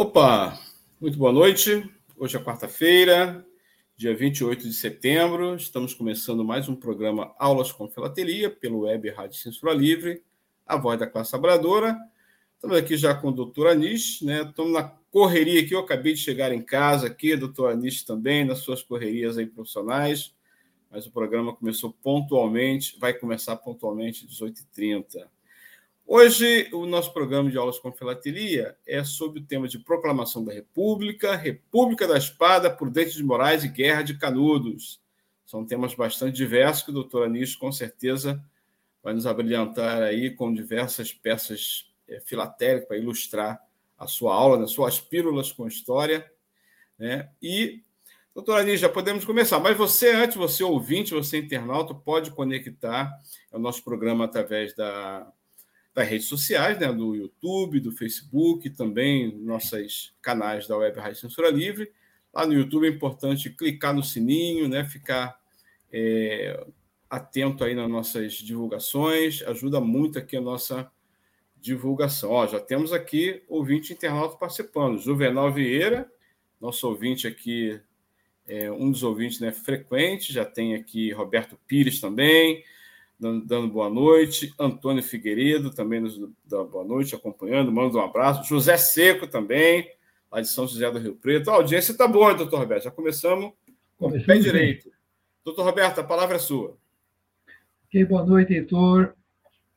Opa, muito boa noite. Hoje é quarta-feira, dia 28 de setembro. Estamos começando mais um programa Aulas com Filatelia pelo Web Rádio Censura Livre, a voz da classe trabalhadora. Estamos aqui já com o doutor Anish, né? Estamos na correria aqui, eu acabei de chegar em casa aqui, doutor Anish também, nas suas correrias aí profissionais, mas o programa começou pontualmente, vai começar pontualmente às 18h30. Hoje, o nosso programa de aulas com filatelia é sobre o tema de proclamação da República, República da Espada, Prudente de Moraes e Guerra de Canudos. São temas bastante diversos que o doutor Anis, com certeza, vai nos abrilhantar aí com diversas peças é, filatélicas para ilustrar a sua aula, né, suas pílulas com história. Né? E, doutor Anis, já podemos começar. Mas você, antes, você ouvinte, você internauta, pode conectar o nosso programa através da das redes sociais, né, do YouTube, do Facebook, também nossos canais da Web Rádio Censura Livre. Lá no YouTube é importante clicar no sininho, né, ficar é, atento aí nas nossas divulgações, ajuda muito aqui a nossa divulgação. Ó, já temos aqui ouvinte internauta participando, Juvenal Vieira, nosso ouvinte aqui, é, um dos ouvintes né, frequentes, já tem aqui Roberto Pires também, dando, dando boa noite. Antônio Figueiredo também nos dando boa noite, acompanhando, manda um abraço. José Seco também, lá de São José do Rio Preto. A audiência está boa, doutor Roberto. Já começamos com o pé direito. Doutor Roberto, a palavra é sua. Ok, boa noite, Heitor.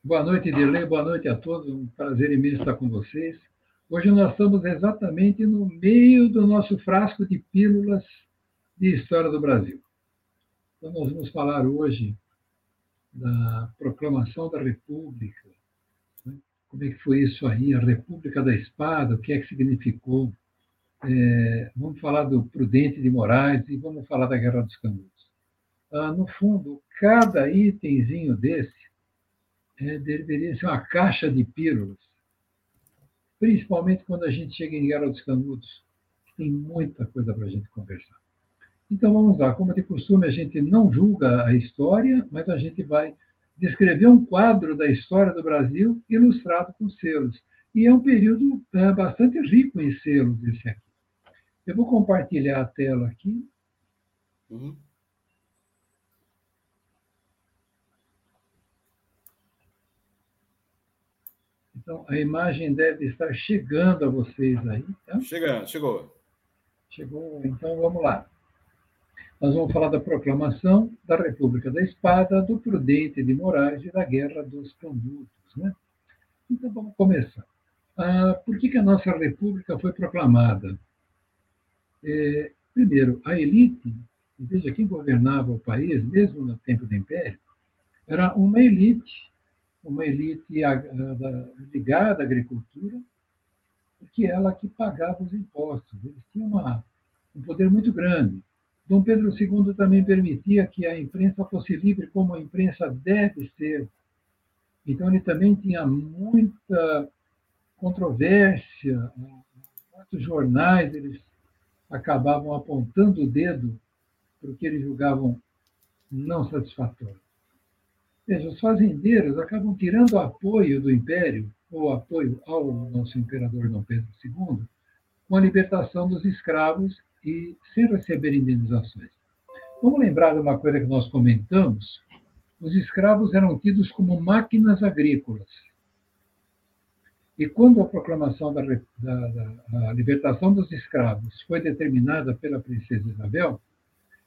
Boa noite, Dirley. Boa noite a todos. Um prazer imenso estar com vocês. Hoje nós estamos exatamente no meio do nosso frasco de pílulas de história do Brasil. Então, nós vamos falar hoje da proclamação da República. Né? Como é que foi isso aí? A República da Espada, o que é que significou? É, vamos falar do Prudente de Moraes e vamos falar da Guerra dos Canudos. Ah, no fundo, cada itemzinho desse é, deveria ser uma caixa de pílulas, principalmente quando a gente chega em Guerra dos Canudos, tem muita coisa para a gente conversar. Então vamos lá, como de costume, a gente não julga a história, mas a gente vai descrever um quadro da história do Brasil ilustrado com selos. E é um período é, bastante rico em selos esse aqui. Eu vou compartilhar a tela aqui. Uhum. Então, a imagem deve estar chegando a vocês aí. Tá? Chegando, chegou. Chegou, então vamos lá. Nós vamos falar da proclamação da República da Espada, do Prudente de Moraes e da Guerra dos Canudos. Né? Então vamos começar. Ah, por que, que a nossa República foi proclamada? É, primeiro, a elite, veja quem governava o país, mesmo no tempo do Império, era uma elite, uma elite ligada à agricultura, porque ela que pagava os impostos. Eles tinham uma, um poder muito grande. Dom Pedro II também permitia que a imprensa fosse livre como a imprensa deve ser. Então, ele também tinha muita controvérsia. Muitos jornais eles acabavam apontando o dedo para o que eles julgavam não satisfatório. Veja, os fazendeiros acabam tirando apoio do império, ou apoio ao nosso imperador Dom Pedro II, com a libertação dos escravos e sem receber indenizações. Vamos lembrar de uma coisa que nós comentamos: os escravos eram tidos como máquinas agrícolas. E quando a proclamação da, da, da libertação dos escravos foi determinada pela princesa Isabel,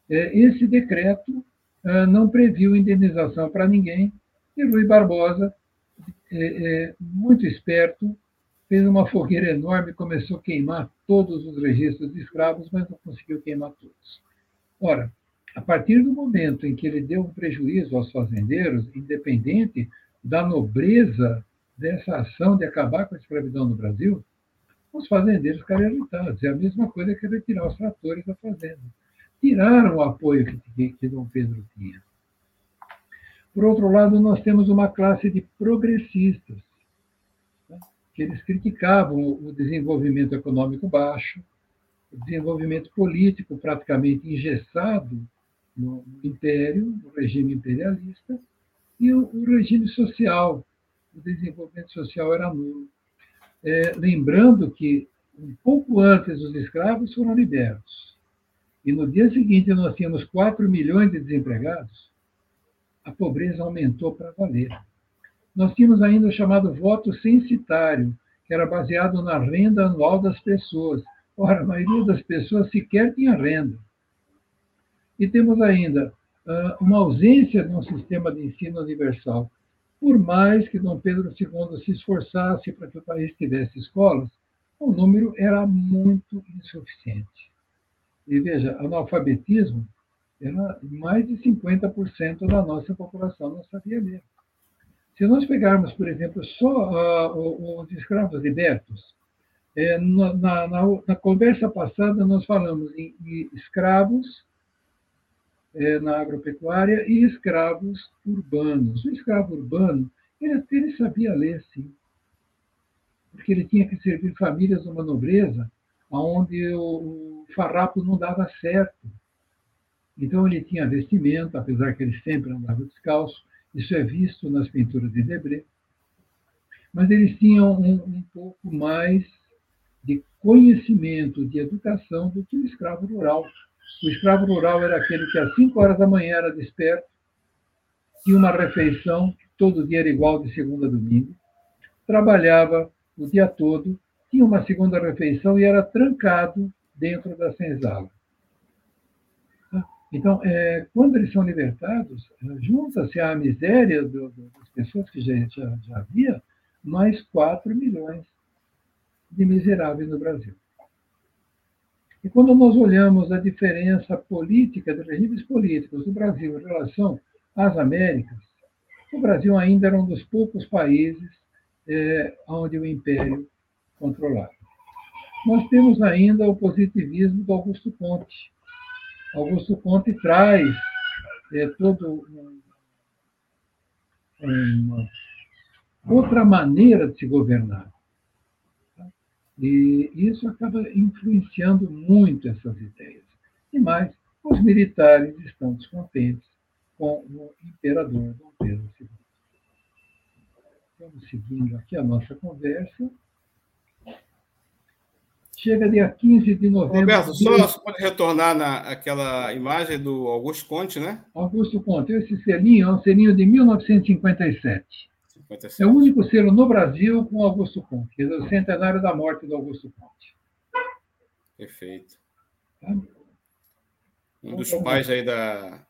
é, esse decreto é, não previu indenização para ninguém, e Rui Barbosa, é, muito esperto, fez uma fogueira enorme e começou a queimar todos os registros de escravos, mas não conseguiu queimar todos. Ora, a partir do momento em que ele deu um prejuízo aos fazendeiros, independente da nobreza dessa ação de acabar com a escravidão no Brasil, os fazendeiros ficaram irritados. É a mesma coisa que retirar os tratores da fazenda. Tiraram o apoio que, que, que Dom Pedro tinha. Por outro lado, nós temos uma classe de progressistas, que eles criticavam o desenvolvimento econômico baixo, o desenvolvimento político praticamente engessado no império, no regime imperialista, e o, o regime social. O desenvolvimento social era nulo. É, lembrando que, um pouco antes, os escravos foram libertos. E no dia seguinte nós tínhamos 4 milhões de desempregados, a pobreza aumentou para valer. Nós tínhamos ainda o chamado voto censitário, que era baseado na renda anual das pessoas. Ora, a maioria das pessoas sequer tinha renda. E temos ainda uh, uma ausência de um sistema de ensino universal. Por mais que Dom Pedro II se esforçasse para que o país tivesse escolas, o número era muito insuficiente. E veja, analfabetismo era mais de 50% da nossa população não sabia ler. Se nós pegarmos, por exemplo, só uh, os escravos libertos, é, na, na, na, conversa passada nós falamos em, em escravos é, na agropecuária e escravos urbanos. O escravo urbano, ele, ele sabia ler, sim, porque ele tinha que servir famílias numa nobreza onde o, o farrapo não dava certo. Então ele tinha vestimenta, apesar que ele sempre andava descalço, isso é visto nas pinturas de Debré. Mas eles tinham um, um pouco mais de conhecimento, de educação do que o escravo rural. O escravo rural era aquele que às 5 horas da manhã era desperto, tinha uma refeição, todo dia era igual de segunda a domingo, trabalhava o dia todo, tinha uma segunda refeição e era trancado dentro da senzala. Então, é, quando eles são libertados, junta-se à miséria do, do, das pessoas que já, já, já havia, mais 4 milhões de miseráveis no Brasil. E quando nós olhamos a diferença política, de regimes políticos do Brasil em relação às Américas, o Brasil ainda era um dos poucos países é, onde o Império controlava. Nós temos ainda o positivismo do Augusto Conte. Augusto Conte traz é, todo uma outra maneira de se governar. E isso acaba influenciando muito essas ideias. E mais, os militares estão descontentes com o imperador Dom Pedro II. Vamos seguindo aqui a nossa conversa. Chega dia 15 de novembro. Roberto, só você pode retornar naquela imagem do Augusto Conte, né? Augusto Conte. Esse selinho é um selinho de 1957. 57. É o único selo no Brasil com Augusto Conte, é o centenário da morte do Augusto Conte. Perfeito. Tá? Um dos pais aí da,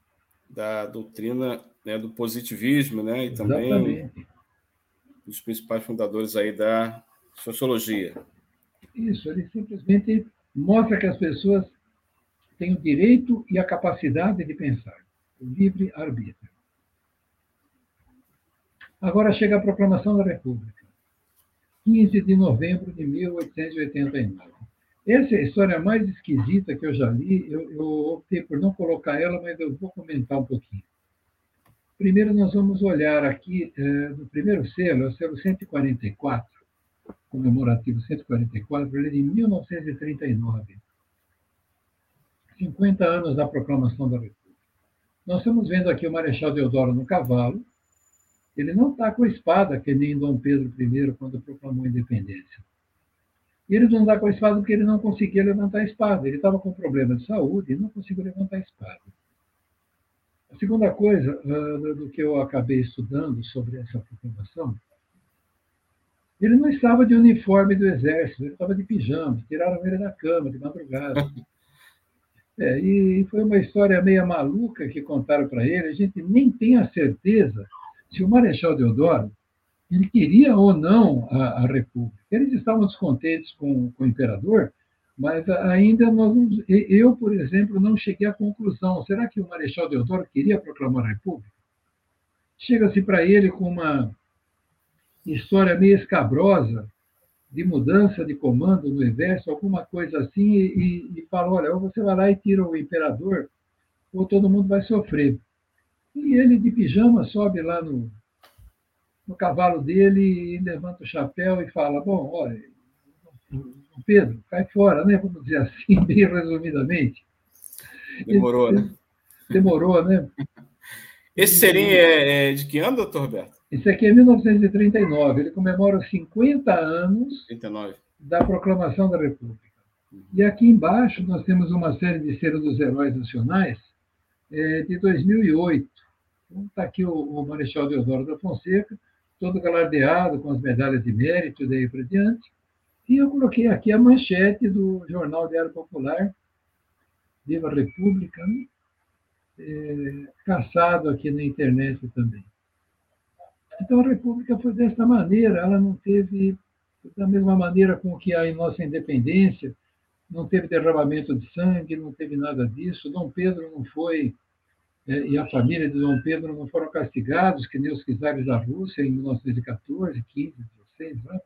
da doutrina né, do positivismo, né? E Exatamente. também um dos principais fundadores aí da sociologia. Isso, ele simplesmente mostra que as pessoas têm o direito e a capacidade de pensar, o livre arbítrio. Agora chega a proclamação da República, 15 de novembro de 1889. Essa é a história mais esquisita que eu já li. Eu, eu optei por não colocar ela, mas eu vou comentar um pouquinho. Primeiro, nós vamos olhar aqui eh, no primeiro selo, é o selo 144, comemorativo 144, ele é de 1939. 50 anos da proclamação da República. Nós estamos vendo aqui o Marechal Deodoro no cavalo, ele não está com a espada, que nem Dom Pedro I, quando proclamou a independência. E ele não está com a espada porque ele não conseguia levantar a espada. Ele estava com problema de saúde e não conseguiu levantar a espada. A segunda coisa uh, do que eu acabei estudando sobre essa proclamação, ele não estava de uniforme do exército, ele estava de pijama, tiraram ele da cama de madrugada. É, e foi uma história meio maluca que contaram para ele, a gente nem tem a certeza se o Marechal Deodoro ele queria ou não a, a República. Eles estavam descontentes com, com, o imperador, mas ainda nós, eu, por exemplo, não cheguei à conclusão. Será que o Marechal Deodoro queria proclamar a República? Chega-se para ele com uma história meio escabrosa de mudança de comando no exército, alguma coisa assim, e, e fala, olha, ou você vai lá e tira o imperador, ou todo mundo vai sofrer. E ele, de pijama, sobe lá no, no cavalo dele e levanta o chapéu e fala, bom, olha, Pedro, cai fora, né? Vamos dizer assim, bem resumidamente. Demorou, né? Demorou, né? Esse serim é, é de que ano, doutor Roberto? Isso aqui é 1939. Ele comemora os 50 anos 39. da proclamação da República. E aqui embaixo nós temos uma série de selos dos heróis nacionais é, de 2008. Então, está aqui o, o Marechal Deodoro da Fonseca, todo galardeado com as medalhas de mérito e daí para diante. E eu coloquei aqui a manchete do Jornal Diário Popular, Viva a República, né? É, caçado aqui na internet também. Então, a República foi dessa maneira, ela não teve, da mesma maneira com que a nossa independência, não teve derramamento de sangue, não teve nada disso. Dom Pedro não foi, é, e a família de Dom Pedro não foram castigados, que nem os czares da Rússia em 1914, 15, 16, né?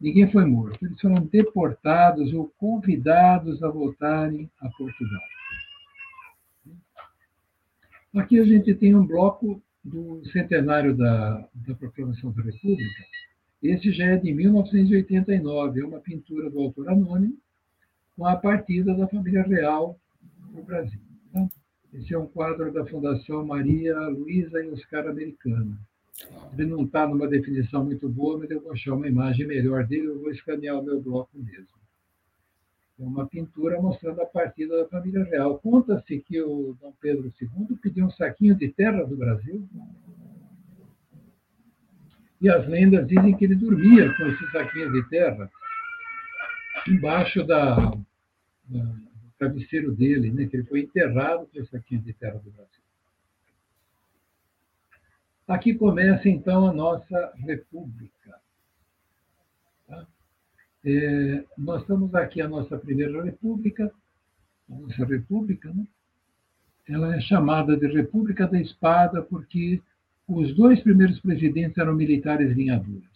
Ninguém foi morto. Eles foram deportados ou convidados a voltarem a Portugal. Aqui a gente tem um bloco do centenário da, da Proclamação da República. Esse já é de 1989, é uma pintura do autor anônimo com a partida da família real no Brasil. Tá? Esse é um quadro da Fundação Maria Luísa e Oscar Americana. Ele não está numa definição muito boa, mas eu vou achar uma imagem melhor dele, eu vou escanear o meu bloco mesmo. É uma pintura mostrando a partida da família real. Conta-se que o Dom Pedro II pediu um saquinho de terra do Brasil. E as lendas dizem que ele dormia com esse saquinho de terra embaixo da, da, do travesseiro dele, né? que ele foi enterrado com esse saquinho de terra do Brasil. Aqui começa, então, a nossa república. É, nós estamos aqui, a nossa primeira república, a nossa república, né? ela é chamada de República da Espada porque os dois primeiros presidentes eram militares linhaduras.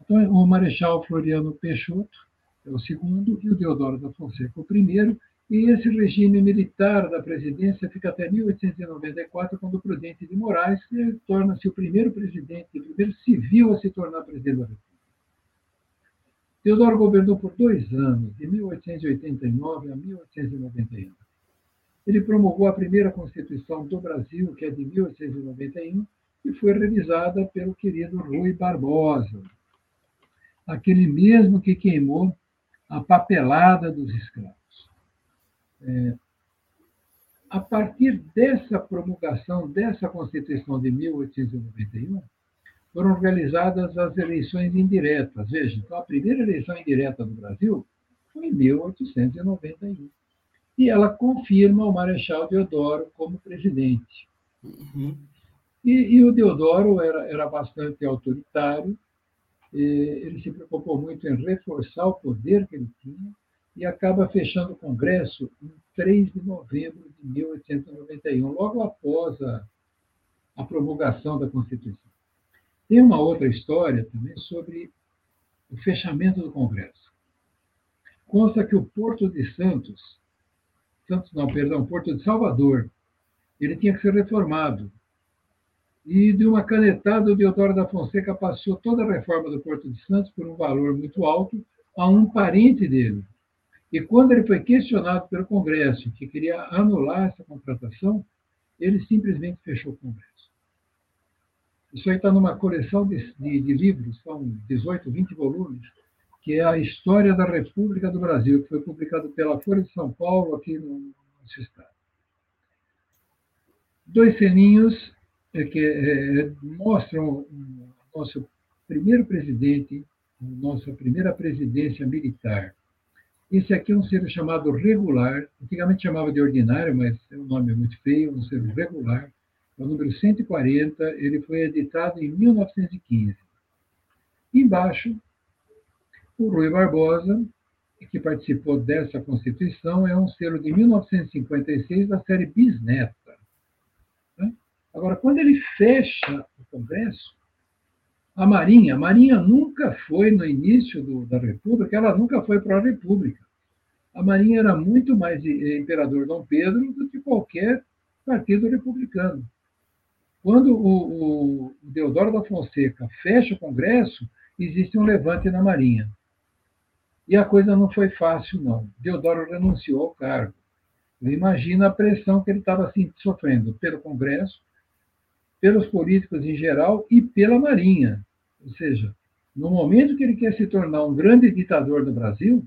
Então, o Marechal Floriano Peixoto é o segundo e o Deodoro da Fonseca o primeiro, e esse regime militar da presidência fica até 1894, quando o Prudente de Moraes torna-se o primeiro presidente, o primeiro civil a se tornar presidente da República. Teodoro governou por dois anos, de 1889 a 1891. Ele promulgou a primeira Constituição do Brasil, que é de 1891, e foi revisada pelo querido Rui Barbosa, aquele mesmo que queimou a papelada dos escravos. É, a partir dessa promulgação, dessa Constituição de 1891, foram realizadas as eleições indiretas. Veja, então a primeira eleição indireta do Brasil foi em 1891. E ela confirma o Marechal Deodoro como presidente. Uhum. E, e, o Deodoro era, era bastante autoritário, ele se preocupou muito em reforçar o poder que ele tinha e acaba fechando o Congresso em 3 de novembro de 1891, logo após a, a promulgação da Constituição. Tem uma outra história também sobre o fechamento do Congresso. Consta que o Porto de Santos, Santos não, perdão, Porto de Salvador, ele tinha que ser reformado. E de uma canetada, o Deodoro da Fonseca passou toda a reforma do Porto de Santos por um valor muito alto a um parente dele. E quando ele foi questionado pelo Congresso, que queria anular essa contratação, ele simplesmente fechou o Congresso. Isso aí está numa coleção de, de, de, livros, são 18, 20 volumes, que é a História da República do Brasil, que foi publicado pela Folha de São Paulo, aqui no nosso estado. Dois seninhos é, que é, mostram o nosso primeiro presidente, nossa primeira presidência militar. Esse aqui é um ser chamado regular, antigamente chamava de ordinário, mas é um nome muito feio, um ser regular é o número 140, ele foi editado em 1915. Embaixo, o Rui Barbosa, que participou dessa Constituição, é um selo de 1956 da série Bisneta. Né? Agora, quando ele fecha o Congresso, A Marinha, a Marinha nunca foi, no início do, da República, ela nunca foi para a República. A Marinha era muito mais imperador Dom Pedro do que qualquer partido republicano. Quando o, o Deodoro da Fonseca fecha o Congresso, existe um levante na Marinha. E a coisa não foi fácil, não. Deodoro renunciou ao cargo. Imagina a pressão que ele estava assim, sofrendo pelo Congresso, pelos políticos em geral e pela Marinha. Ou seja, no momento que ele quer se tornar um grande ditador do Brasil,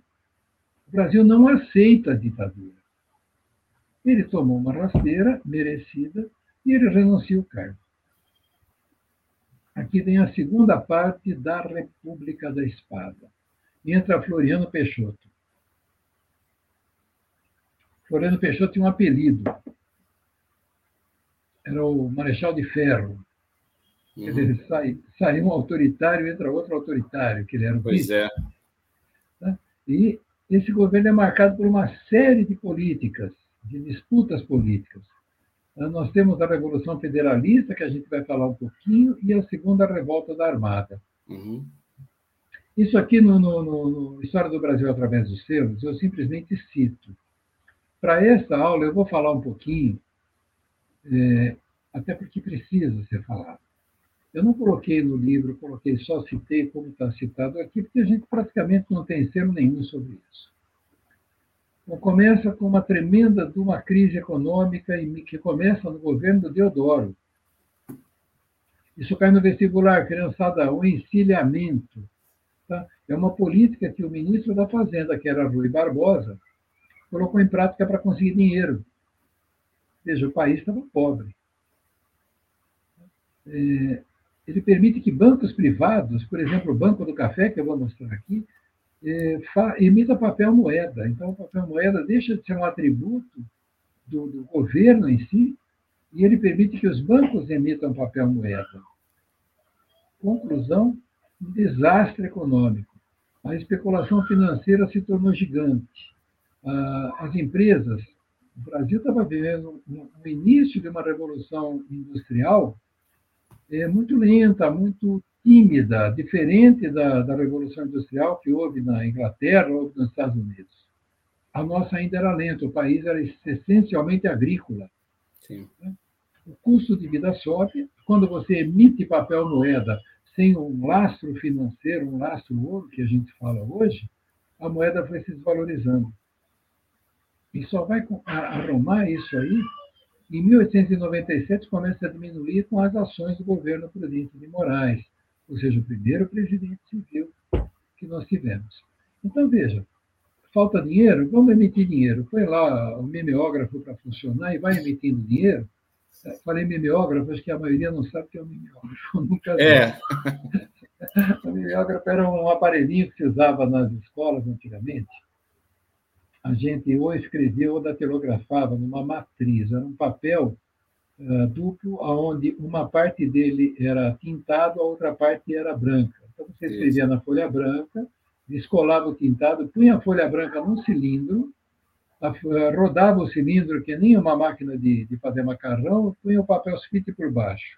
o Brasil não aceita a ditadura. Ele tomou uma rasteira merecida e ele renuncia o cargo. Aqui vem a segunda parte da República da Espada. Entra Floriano Peixoto. Floriano Peixoto tinha um apelido. Era o Marechal de Ferro. Uhum. Ele sai, sai um autoritário, entra outro autoritário, que ele era o Pois é. Tá? E esse governo é marcado por uma série de políticas, de disputas políticas. Tá? Nós temos a Revolução Federalista, que a gente vai falar um pouquinho, e a Segunda Revolta da Armada. Uhum. Isso aqui no, no, no, História do Brasil através dos selos, eu simplesmente cito. Para esta aula, eu vou falar um pouquinho, é, até porque precisa ser falado. Eu não coloquei no livro, coloquei só citei como está citado aqui, porque a gente praticamente não tem selo nenhum sobre isso. Começa com uma tremenda de uma crise econômica que começa no governo do Deodoro. Isso cai no vestibular, criançada, o encilhamento. Tá? É uma política que o ministro da Fazenda, que era Rui Barbosa, colocou em prática para conseguir dinheiro. Veja, o país estava pobre. É, ele permite que bancos privados, por exemplo, o Banco do Café, que eu vou mostrar aqui, é, emita papel moeda. Então, o papel moeda deixa de ser um atributo do, do governo em si, e ele permite que os bancos emitam papel moeda. Conclusão: um desastre econômico. A especulação financeira se tornou gigante. As empresas, o Brasil estava vivendo um início de uma revolução industrial é muito lenta, muito tímida, diferente da, da Revolução Industrial que houve na Inglaterra, ou nos Estados Unidos. A nossa ainda era lenta, o país era essencialmente agrícola. Sim. O custo de vida sobe, quando você emite papel moeda sem um lastro financeiro, um lastro ouro, que a gente fala hoje, a moeda vai se desvalorizando. E só vai arrumar isso aí em 1897 começa a diminuir com as ações do governo Prudente de Moraes, ou seja, o primeiro presidente civil que nós tivemos. Então, veja, falta dinheiro? Vamos emitir dinheiro. Foi lá o mimeógrafo para funcionar e vai emitindo dinheiro. Falei mimeógrafo, acho que a maioria não sabe o que é um mimeógrafo. Nunca é. o mimeógrafo era um aparelhinho que se usava nas escolas antigamente a gente ou escrevia ou datilografava numa matriz, era um papel duplo, onde uma parte dele era tintado, a outra parte era branca. Então você escrevia Isso. na folha branca, descolava o tintado, punha a folha branca num cilindro, rodava o cilindro, que nem uma máquina de, de fazer macarrão, punha o papel sulfite por baixo.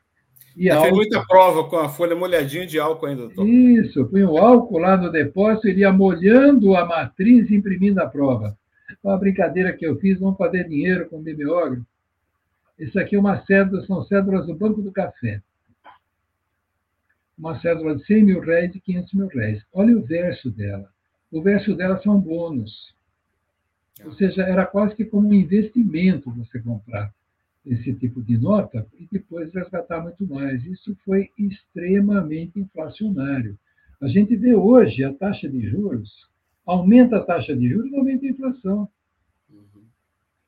E álcool... muita prova com a folha molhadinha de álcool ainda, doutor. Isso, punha o álcool lá no depósito, ele ia molhando a matriz e imprimindo a prova. Uma brincadeira que eu fiz, vamos fazer dinheiro com o mimeógrafo. Isso aqui é uma cédula, são cédulas do Banco do Café. Uma cédula de 100 mil réis e 500 mil réis. Olha o verso dela. O verso dela são bônus. Ou seja, era quase que como um investimento você comprar esse tipo de nota e depois resgatar muito mais. Isso foi extremamente inflacionário. A gente vê hoje a taxa de juros aumenta a taxa de juros, aumenta a inflação.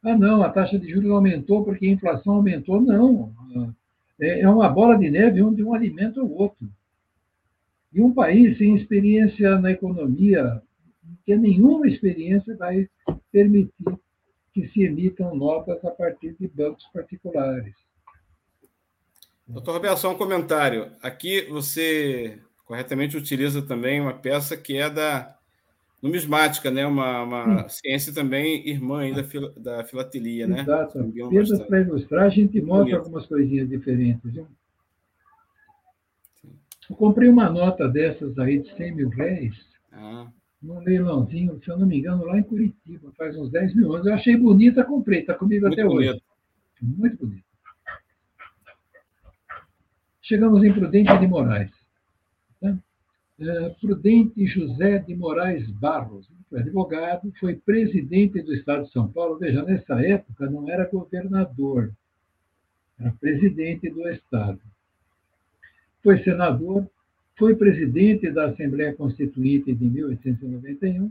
Ah, não, a taxa de juros aumentou porque a inflação aumentou. Não. É, é uma bola de neve onde um alimenta o outro. E um país sem experiência na economia, que nenhuma experiência vai permitir que se emitam notas a partir de bancos particulares. Doutor Roberto, só um comentário. Aqui você corretamente utiliza também uma peça que é da numismática, né? Uma, uma ciência também irmã da, fil, da filatelia, né? Exato. Apenas para ilustrar, a gente mostra algumas coisinhas diferentes. Viu? Eu comprei uma nota dessas aí de 100 mil réis, ah. num leilãozinho, se eu não me engano, lá em Curitiba, faz uns 10 mil anos. Eu achei bonita, comprei, está comigo Muito até bonito. hoje. Muito bonito. Chegamos em Prudente de Moraes. É, Prudente José de Moraes Barros, advogado, foi presidente do Estado de São Paulo. Veja, nessa época não era governador, era presidente do Estado. Foi senador, foi presidente da Assembleia Constituinte de 1891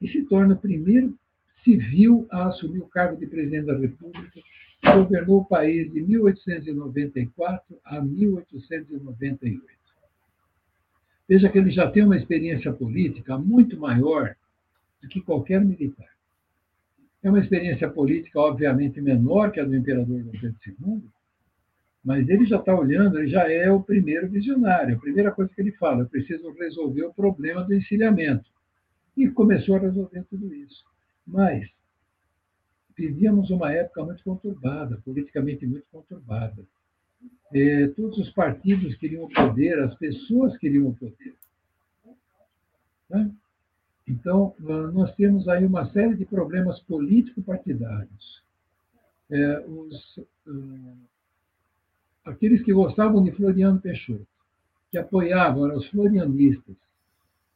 e se torna o primeiro civil a assumir o cargo de presidente da República. Governou o país de 1894 a 1898. Veja que ele já tem uma experiência política muito maior do que qualquer militar. É uma experiência política, obviamente, menor que a do imperador Dom II, mas ele já está olhando, ele já é o primeiro visionário. A primeira coisa que ele fala, eu preciso resolver o problema do encilhamento. E começou a resolver tudo isso. Mas vivíamos uma época muito conturbada, politicamente muito conturbada. É, todos os partidos queriam o poder, as pessoas queriam o poder. Né? Então, nós temos aí uma série de problemas político-partidários. É, uh, aqueles que gostavam de Floriano Peixoto, que apoiavam os florianistas,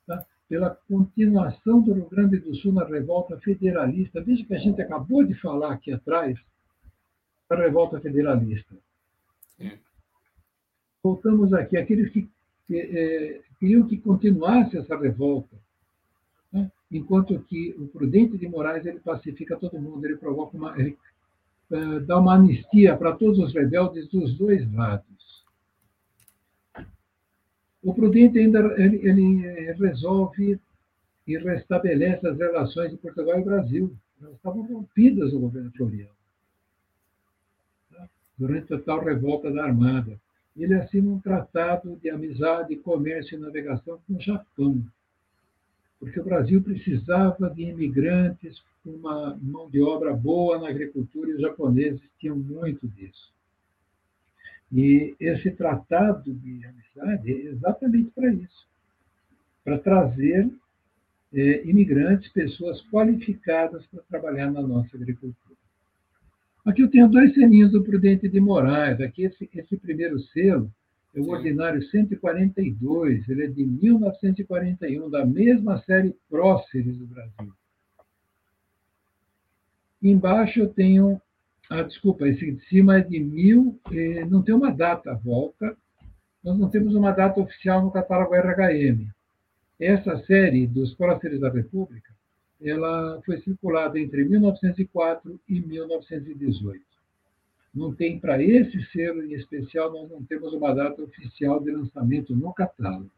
tá? pela continuação do Rio Grande do Sul na revolta federalista. Veja que a gente acabou de falar aqui atrás da revolta federalista. Voltamos aqui, aqueles que, é, queriam que continuasse essa revolta, né? enquanto que o Prudente de Moraes ele pacifica todo mundo, ele provoca uma, ele, uh, dá uma anistia para todos os rebeldes dos dois lados. O Prudente ainda ele, ele eh, resolve e restabelece as relações de Portugal e Brasil. Elas estavam rompidas no governo Floriano durante a tal revolta da Armada. Ele assina um tratado de amizade, comércio e navegação com o Japão, porque o Brasil precisava de imigrantes com uma mão de obra boa na agricultura e os japoneses tinham muito disso. E esse tratado de amizade é exatamente para isso para trazer é, imigrantes, pessoas qualificadas para trabalhar na nossa agricultura. Aqui eu tenho dois selinhos do Prudente de Moraes. Aqui esse, esse primeiro selo é o Sim. ordinário 142, ele é de 1941, da mesma série Próceres do Brasil. Embaixo eu tenho. Ah, desculpa, esse de cima é de mil, eh, não tem uma data volta, nós não temos uma data oficial no catálogo RHM. Essa série dos Próceres da República ela foi circulada entre 1904 e 1918. Não tem para esse selo em especial, nós não temos uma data oficial de lançamento no catálogo.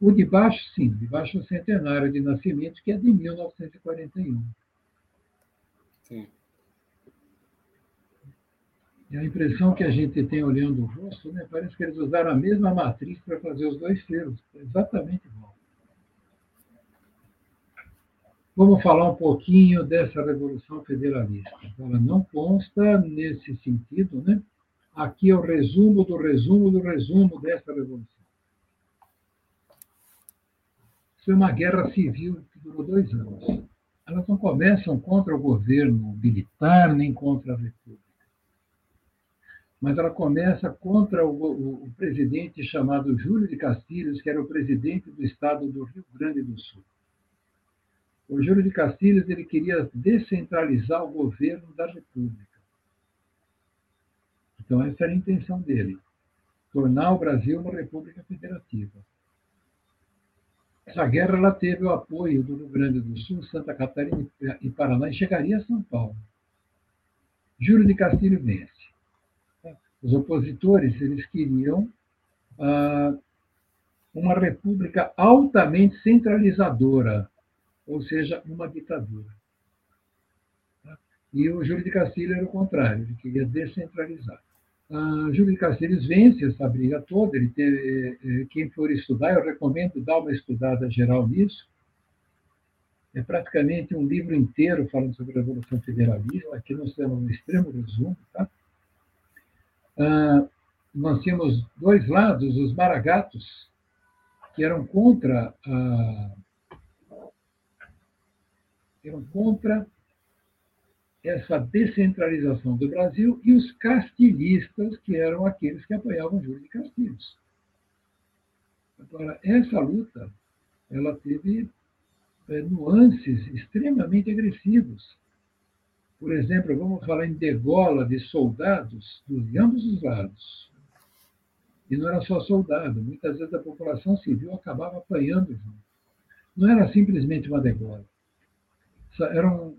O de baixo, sim, de baixo é o centenário de nascimento, que é de 1941. Sim. E a impressão que a gente tem olhando o rosto, né, parece que eles usaram a mesma matriz para fazer os dois selos, exatamente igual. Vamos falar um pouquinho dessa Revolução Federalista. Ela não consta nesse sentido, né? Aqui é o resumo do resumo do resumo dessa Revolução. Isso é uma guerra civil que durou dois anos. Elas não começam contra o governo militar nem contra a República. Mas ela começa contra o, o, o presidente chamado Júlio de Castilhos, que era o presidente do estado do Rio Grande do Sul. O Júlio de Castilhos ele queria descentralizar o governo da República. Então, essa era a intenção dele, tornar o Brasil uma república federativa. Essa guerra ela teve o apoio do Rio Grande do Sul, Santa Catarina e Paraná e chegaria a São Paulo. Júlio de Castilho vence. Os opositores eles queriam ah, uma república altamente centralizadora, ou seja, uma ditadura. E o Júlio de Castilho era o contrário, ele queria descentralizar. Uh, Júlio de Castilhos vence essa briga toda, ele teve, eh, eh, quem for estudar, eu recomendo dar uma estudada geral nisso. É praticamente um livro inteiro falando sobre a Revolução Federalista, aqui nós temos um extremo resumo. Tá? Uh, nós tínhamos dois lados, os maragatos, que eram contra a, eram contra essa descentralização do Brasil, e os castilhistas, que eram aqueles que apoiavam Júlio de Castilhos. Agora, essa luta ela teve é, nuances extremamente agressivos. Por exemplo, vamos falar em degola de soldados de ambos os lados. E não era só soldado, muitas vezes a população civil acabava apanhando junto. Não era simplesmente uma degola. Eram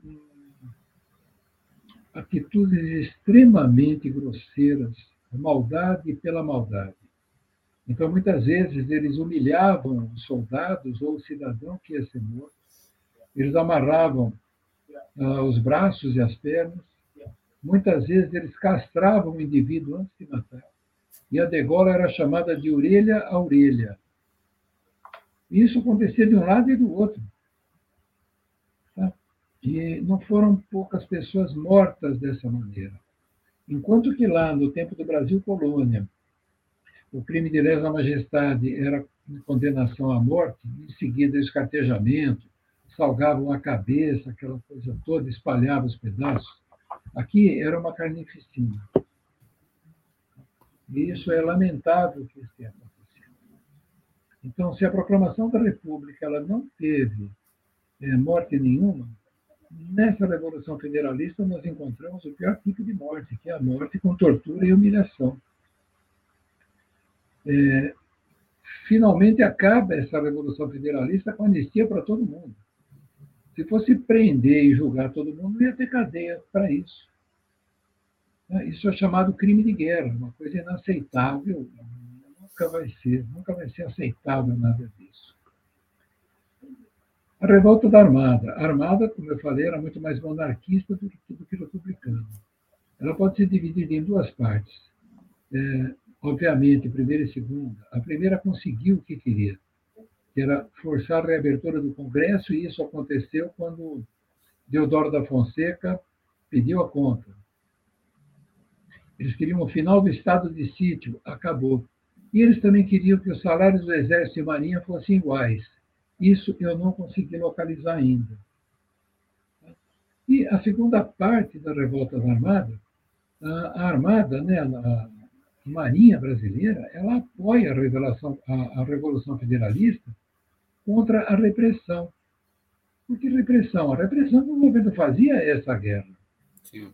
atitudes extremamente grosseiras, maldade pela maldade. Então, muitas vezes, eles humilhavam os soldados ou o cidadão que ia ser morto. Eles amarravam ah, os braços e as pernas. Muitas vezes, eles castravam o indivíduo antes de matar. E a degola era chamada de orelha a orelha. Isso acontecia de um lado e do outro. E não foram poucas pessoas mortas dessa maneira. Enquanto que lá, no tempo do Brasil colônia, o crime de lesa majestade era condenação à morte, em seguida escartejamento, salgavam a cabeça, aquela coisa toda, espalhava os pedaços. Aqui era uma carnificina. E isso é lamentável que isso tenha acontecido. Então, se a proclamação da República ela não teve é, morte nenhuma, nessa Revolução Federalista nós encontramos o pior tipo de morte, que é a morte com tortura e humilhação é, finalmente acaba essa Revolução Federalista com anistia para todo mundo. Se fosse prender e julgar todo mundo, ia ter cadeia para isso. É, isso é chamado crime de guerra, uma coisa inaceitável, nunca vai ser, nunca vai ser aceitável nada disso. A revolta da Armada. A Armada, como eu falei, era muito mais monarquista do que, do que republicana. Ela pode ser dividida em duas partes. É, obviamente, primeira e segunda. A primeira conseguiu o que queria, que era forçar a reabertura do Congresso, e isso aconteceu quando Deodoro da Fonseca pediu a conta. Eles queriam o final do estado de sítio, acabou. E eles também queriam que os salários do Exército e Marinha fossem iguais. Isso eu não consegui localizar ainda. E a segunda parte da revolta da Armada, a Armada, né, a, Marinha brasileira ela apoia a, a, a Revolução Federalista contra a repressão. Por que repressão? A repressão que o governo fazia essa guerra. Sim.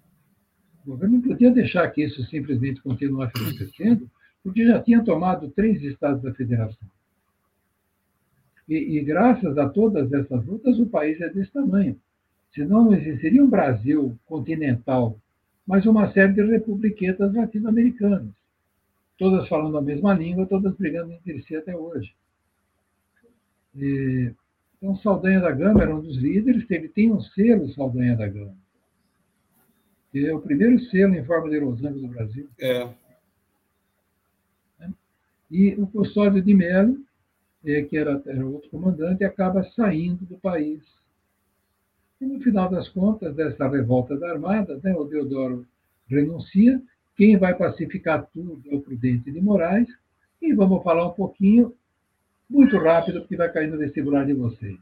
O governo não podia deixar que isso simplesmente continuasse acontecendo, porque já tinha tomado três estados da federação. E, e, graças a todas essas lutas, o país é desse tamanho. Senão não existiria um Brasil continental, mas uma série de republiquetas latino-americanas todas falando a mesma língua, todas brigando entre si até hoje. E, então, Saldanha da Gama era um dos líderes, teve, tem um selo Saldanha da Gama. É o primeiro selo em forma de losango do Brasil. É. E o Custódio de Melo, que era, era outro comandante, acaba saindo do país. E no final das contas, dessa revolta da Armada, né, o Deodoro renuncia quem vai pacificar tudo é o Prudente de Moraes. E vamos falar um pouquinho, muito rápido, porque vai cair no vestibular de vocês.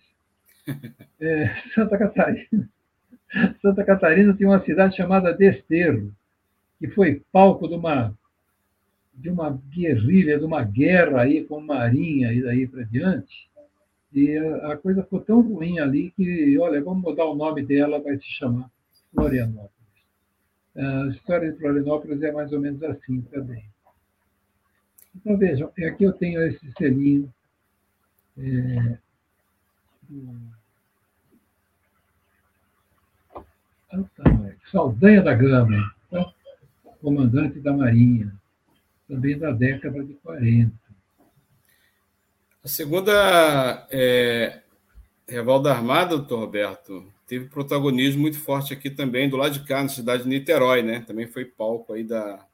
É, Santa Catarina. Santa Catarina tem uma cidade chamada Desterro, que foi palco de uma, de uma guerrilha, de uma guerra aí com Marinha e daí para diante. E a, coisa ficou tão ruim ali que, olha, vamos mudar o nome dela, vai se chamar Florianópolis. A história de Florianópolis é mais ou menos assim também. Então, vejam, aqui eu tenho esse selinho. É, Saldanha da Gama, tá? comandante da Marinha, também da década de 40. A segunda é, revolta armada, doutor Roberto, teve protagonismo muito forte aqui também, do lado de cá, na cidade de Niterói, né? Também foi palco aí da,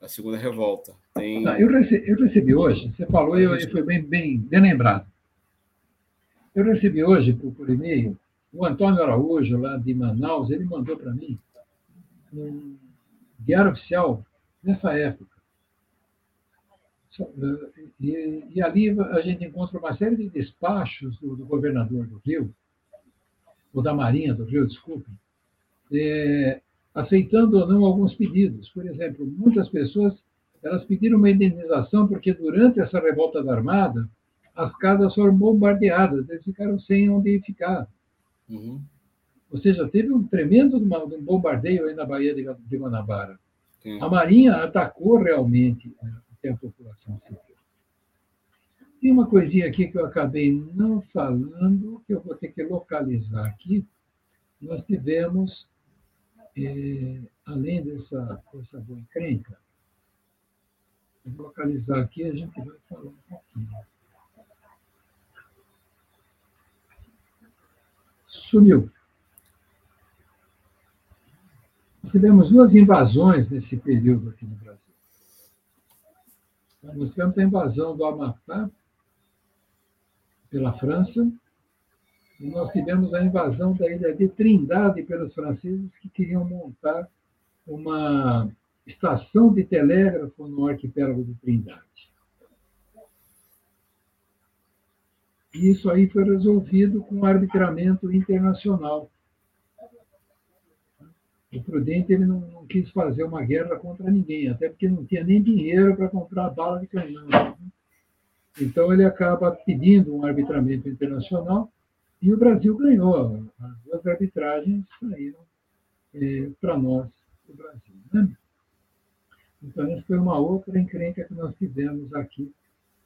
da segunda revolta. Tem... Não, eu, recebi, eu, recebi, hoje, você falou e foi bem, bem, bem lembrado. Eu recebi hoje por, por e-mail o Antônio Araújo, lá de Manaus, ele mandou para mim um diário oficial nessa época. E, e, ali a gente encontra uma série de despachos do, do, governador do Rio, ou da Marinha do Rio, desculpe, é, aceitando ou não alguns pedidos. Por exemplo, muitas pessoas elas pediram uma indenização porque durante essa revolta da Armada as casas foram bombardeadas, eles ficaram sem onde ficar. Uhum. Ou seja, teve um tremendo bombardeio aí na Baía de Guanabara. Sim. A Marinha atacou realmente a população civil. Tem uma coisinha aqui que eu acabei não falando, que eu vou ter que localizar aqui. Nós tivemos, é, além dessa, dessa boa encrenca, vou localizar aqui a gente vai falar um pouquinho. Sumiu. Tivemos duas invasões nesse período aqui no Brasil. Tivemos a invasão do Amapá pela França, e nós tivemos a invasão da ilha de Trindade pelos franceses que queriam montar uma estação de telégrafo no arquipélago de Trindade. E isso aí foi resolvido com arbitramento internacional. O Prudente ele não, não, quis fazer uma guerra contra ninguém, até porque não tinha nem dinheiro para comprar bala de canhão. Então ele acaba pedindo um arbitramento internacional e o Brasil ganhou. As duas arbitragens saíram é, para nós, o Brasil. Né? Então, essa foi uma outra encrenca que nós tivemos aqui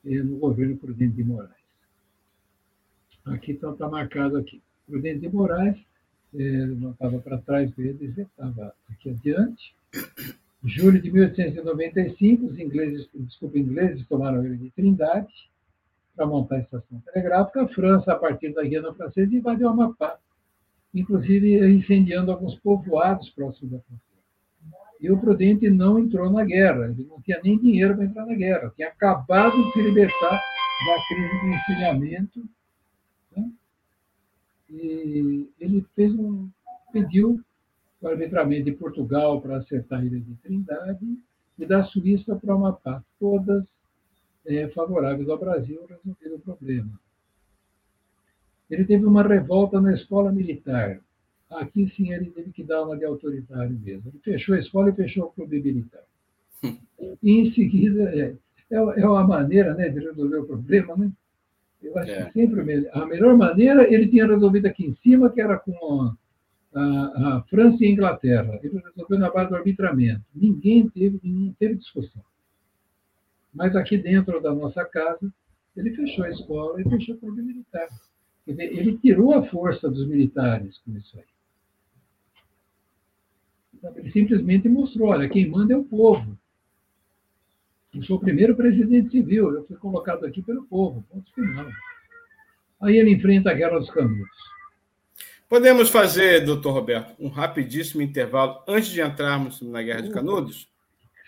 é, no governo Prudente de Moraes. Aqui está tá marcado aqui. Prudente de Moraes não estava para trás deles, estava aqui adiante. Julho de 1895, os ingleses, desculpa, ingleses tomaram ele de Trindade para montar a estação telegráfica. A França, a partir da Guiana Francesa, invadiu o Amapá, inclusive incendiando alguns povoados próximos da fronteira. E o Prudente não entrou na guerra, ele não tinha nem dinheiro para entrar na guerra, tinha acabado de se libertar da crise do encilhamento e ele fez um, pediu o arbitramento de Portugal para acertar a Ilha de Trindade e da Suíça para Amapá, todas é, favoráveis ao Brasil, resolvendo o problema. Ele teve uma revolta na escola militar. Aqui sim ele teve que dar uma de autoritário mesmo. Ele fechou a escola e fechou o clube militar. E em seguida, é, é, é uma maneira né, de resolver o problema, né? Eu acho é. que sempre a melhor maneira ele tinha resolvido aqui em cima, que era com a, a, a França e a Inglaterra. Ele resolveu na base do arbitramento. Ninguém teve, ninguém teve discussão. Mas aqui dentro da nossa casa, ele fechou a escola e fechou o clube militar. Ele tirou a força dos militares com isso aí. Então, ele simplesmente mostrou: olha, quem manda é o povo. Eu sou o primeiro presidente civil, eu fui colocado aqui pelo povo, ponto final. Aí ele enfrenta a Guerra dos Canudos. Podemos fazer, doutor Roberto, um rapidíssimo intervalo antes de entrarmos na Guerra de Canudos?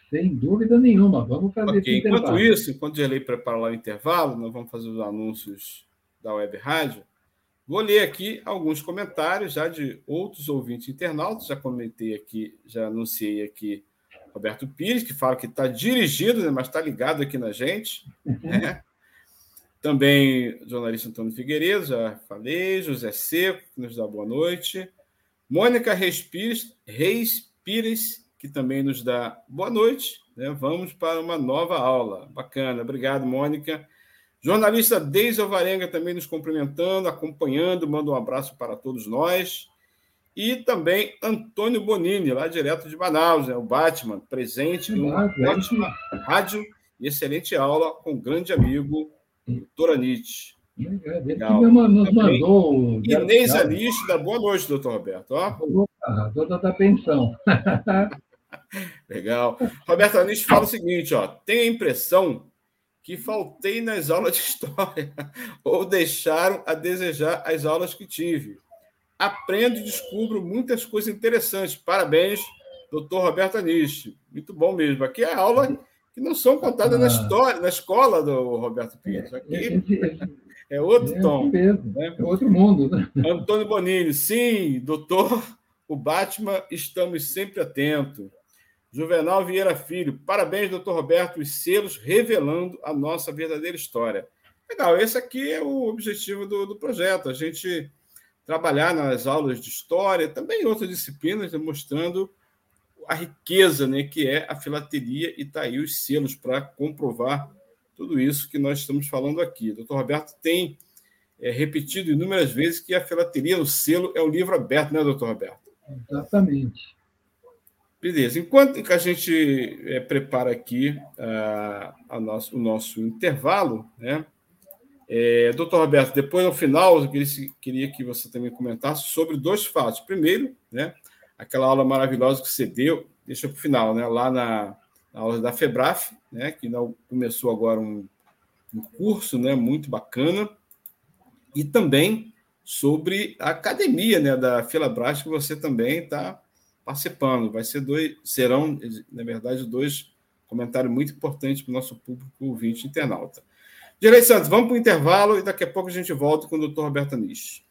Sem dúvida nenhuma, vamos fazer okay. esse Enquanto isso, enquanto o prepara lá o intervalo, nós vamos fazer os anúncios da Web Rádio. Vou ler aqui alguns comentários já de outros ouvintes internautas. Já comentei aqui, já anunciei aqui Roberto Pires, que fala que está dirigido, né, mas está ligado aqui na gente. Né? Também jornalista Antônio Figueiredo, já falei, José Seco, que nos dá boa noite. Mônica Reis Pires, Reis Pires que também nos dá boa noite. Né? Vamos para uma nova aula. Bacana, obrigado, Mônica. Jornalista Deise Alvarenga também nos cumprimentando, acompanhando, manda um abraço para todos nós. E também Antônio Bonini, lá direto de Manaus, né? o Batman, presente em ótima rádio e excelente aula com o grande amigo, doutor Anite. Legal. Nos mandou. Inês da boa noite, doutor Roberto. Ó. Opa, da pensão. Legal. Roberto Anite fala o seguinte: ó, tem a impressão que faltei nas aulas de história ou deixaram a desejar as aulas que tive aprendo e descubro muitas coisas interessantes. Parabéns, doutor Roberto Anish. Muito bom mesmo. Aqui é aula que não são contadas ah. na história, na escola do Roberto Pires. Aqui é outro é tom. Mesmo. Né? É outro mundo. Né? Antônio Bonini, sim, doutor, o Batman, estamos sempre atentos. Juvenal Vieira Filho, parabéns, doutor Roberto, os selos revelando a nossa verdadeira história. Legal, esse aqui é o objetivo do, do projeto, a gente trabalhar nas aulas de história, também em outras disciplinas, mostrando a riqueza né, que é a filatelia e está aí os selos para comprovar tudo isso que nós estamos falando aqui. O doutor Roberto tem é, repetido inúmeras vezes que a filatelia, o selo, é um livro aberto, né, doutor Roberto? Exatamente. Beleza. Enquanto que a gente é, prepara aqui uh, a nosso, o nosso intervalo, né? É, doutor Roberto, depois no final, eu queria, que você também comentasse sobre dois fatos. Primeiro, né, aquela aula maravilhosa que você deu, deixa para o final, né, lá na, na, aula da FEBRAF, né, que começou agora um, um curso né, muito bacana, e também sobre a academia né, da Filabras, que você também está participando. Vai ser dois, serão, na verdade, dois comentários muito importantes para o nosso público ouvinte internauta. Direi Santos, vamos para o intervalo e daqui a pouco a gente volta com o doutor Roberto Nish.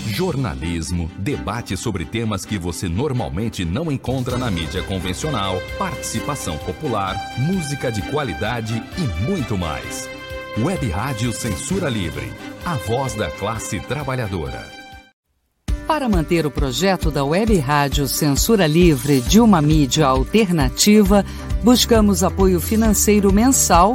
Jornalismo, debate sobre temas que você normalmente não encontra na mídia convencional, participação popular, música de qualidade e muito mais. Web Rádio Censura Livre, a voz da classe trabalhadora. Para manter o projeto da Web Rádio Censura Livre de uma mídia alternativa, buscamos apoio financeiro mensal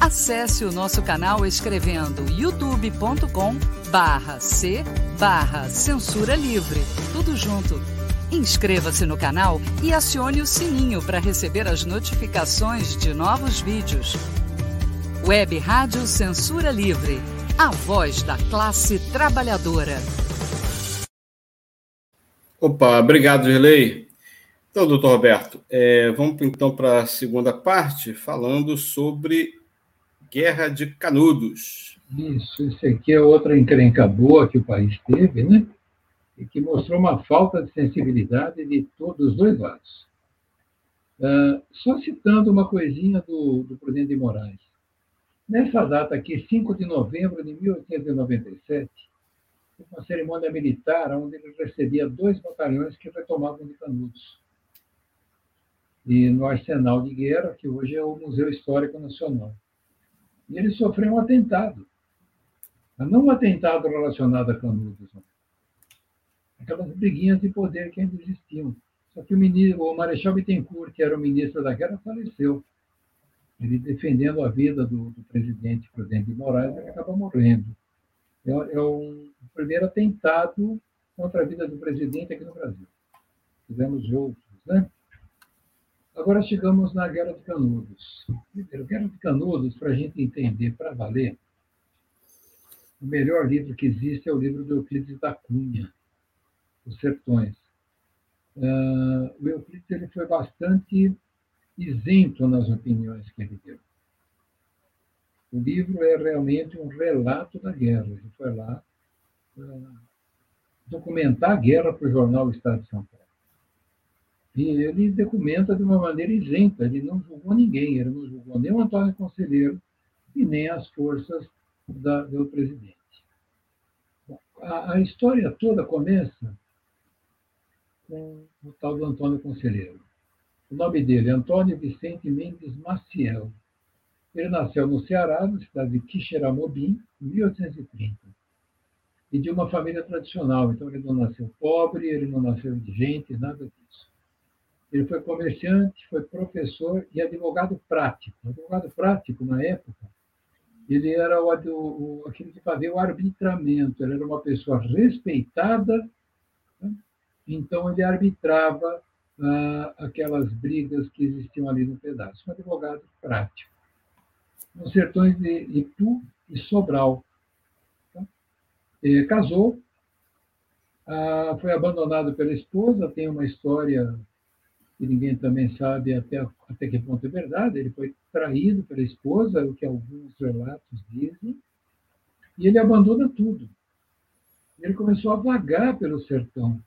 Acesse o nosso canal escrevendo youtube.com barra C barra Censura Livre. Tudo junto. Inscreva-se no canal e acione o sininho para receber as notificações de novos vídeos. Web Rádio Censura Livre. A voz da classe trabalhadora. Opa, obrigado, Gerlei. Então, doutor Roberto, é, vamos então para a segunda parte, falando sobre Guerra de Canudos. Isso, isso aqui é outra encrenca boa que o país teve, né? E que mostrou uma falta de sensibilidade de todos os dois lados. Uh, só citando uma coisinha do, do presidente de Moraes. Nessa data aqui, 5 de novembro de 1897, uma cerimônia militar onde ele recebia dois batalhões que retomavam de Canudos. E no arsenal de guerra, que hoje é o Museu Histórico Nacional. E ele sofreu um atentado. Mas não um atentado relacionado a Canudos. Aquelas briguinhas de poder que ainda existiam. Só que o, ministro, o Marechal Bittencourt, que era o ministro da guerra, faleceu. Ele defendendo a vida do, do presidente, presidente de Moraes, ele acaba morrendo. É, é um primeiro atentado contra a vida do presidente aqui no Brasil. Tivemos outros, né? Agora chegamos na Guerra de Canudos. Primeiro, Guerra de Canudos, para a gente entender, para valer, o melhor livro que existe é o livro do Euclides da Cunha, Os Sertões. Uh, o Euclides ele foi bastante isento nas opiniões que ele deu. O livro é realmente um relato da guerra. Ele foi lá documentar a guerra para o jornal Estado de São Paulo. Ele documenta de uma maneira isenta, ele não julgou ninguém, ele não julgou nem o Antônio Conselheiro, e nem as forças da, do presidente. A, a, história toda começa com o tal do Antônio Conselheiro. O nome dele é Antônio Vicente Mendes Maciel. Ele nasceu no Ceará, na cidade de Quixeramobim, em 1830. E de uma família tradicional. Então, ele não nasceu pobre, ele não nasceu indigente, nada disso. Ele foi comerciante, foi professor e advogado prático. Advogado prático, na época, ele era o, o, que fazia o arbitramento. Ele era uma pessoa respeitada, né? então ele arbitrava ah, aquelas brigas que existiam ali no pedaço. Um advogado prático. Nos sertões de Itu e Sobral. Tá? E casou, ah, foi abandonado pela esposa, tem uma história ninguém também sabe até, até que ponto é verdade, ele foi traído pela esposa, o que alguns relatos dizem, e ele abandona tudo. Ele começou a vagar pelo sertão.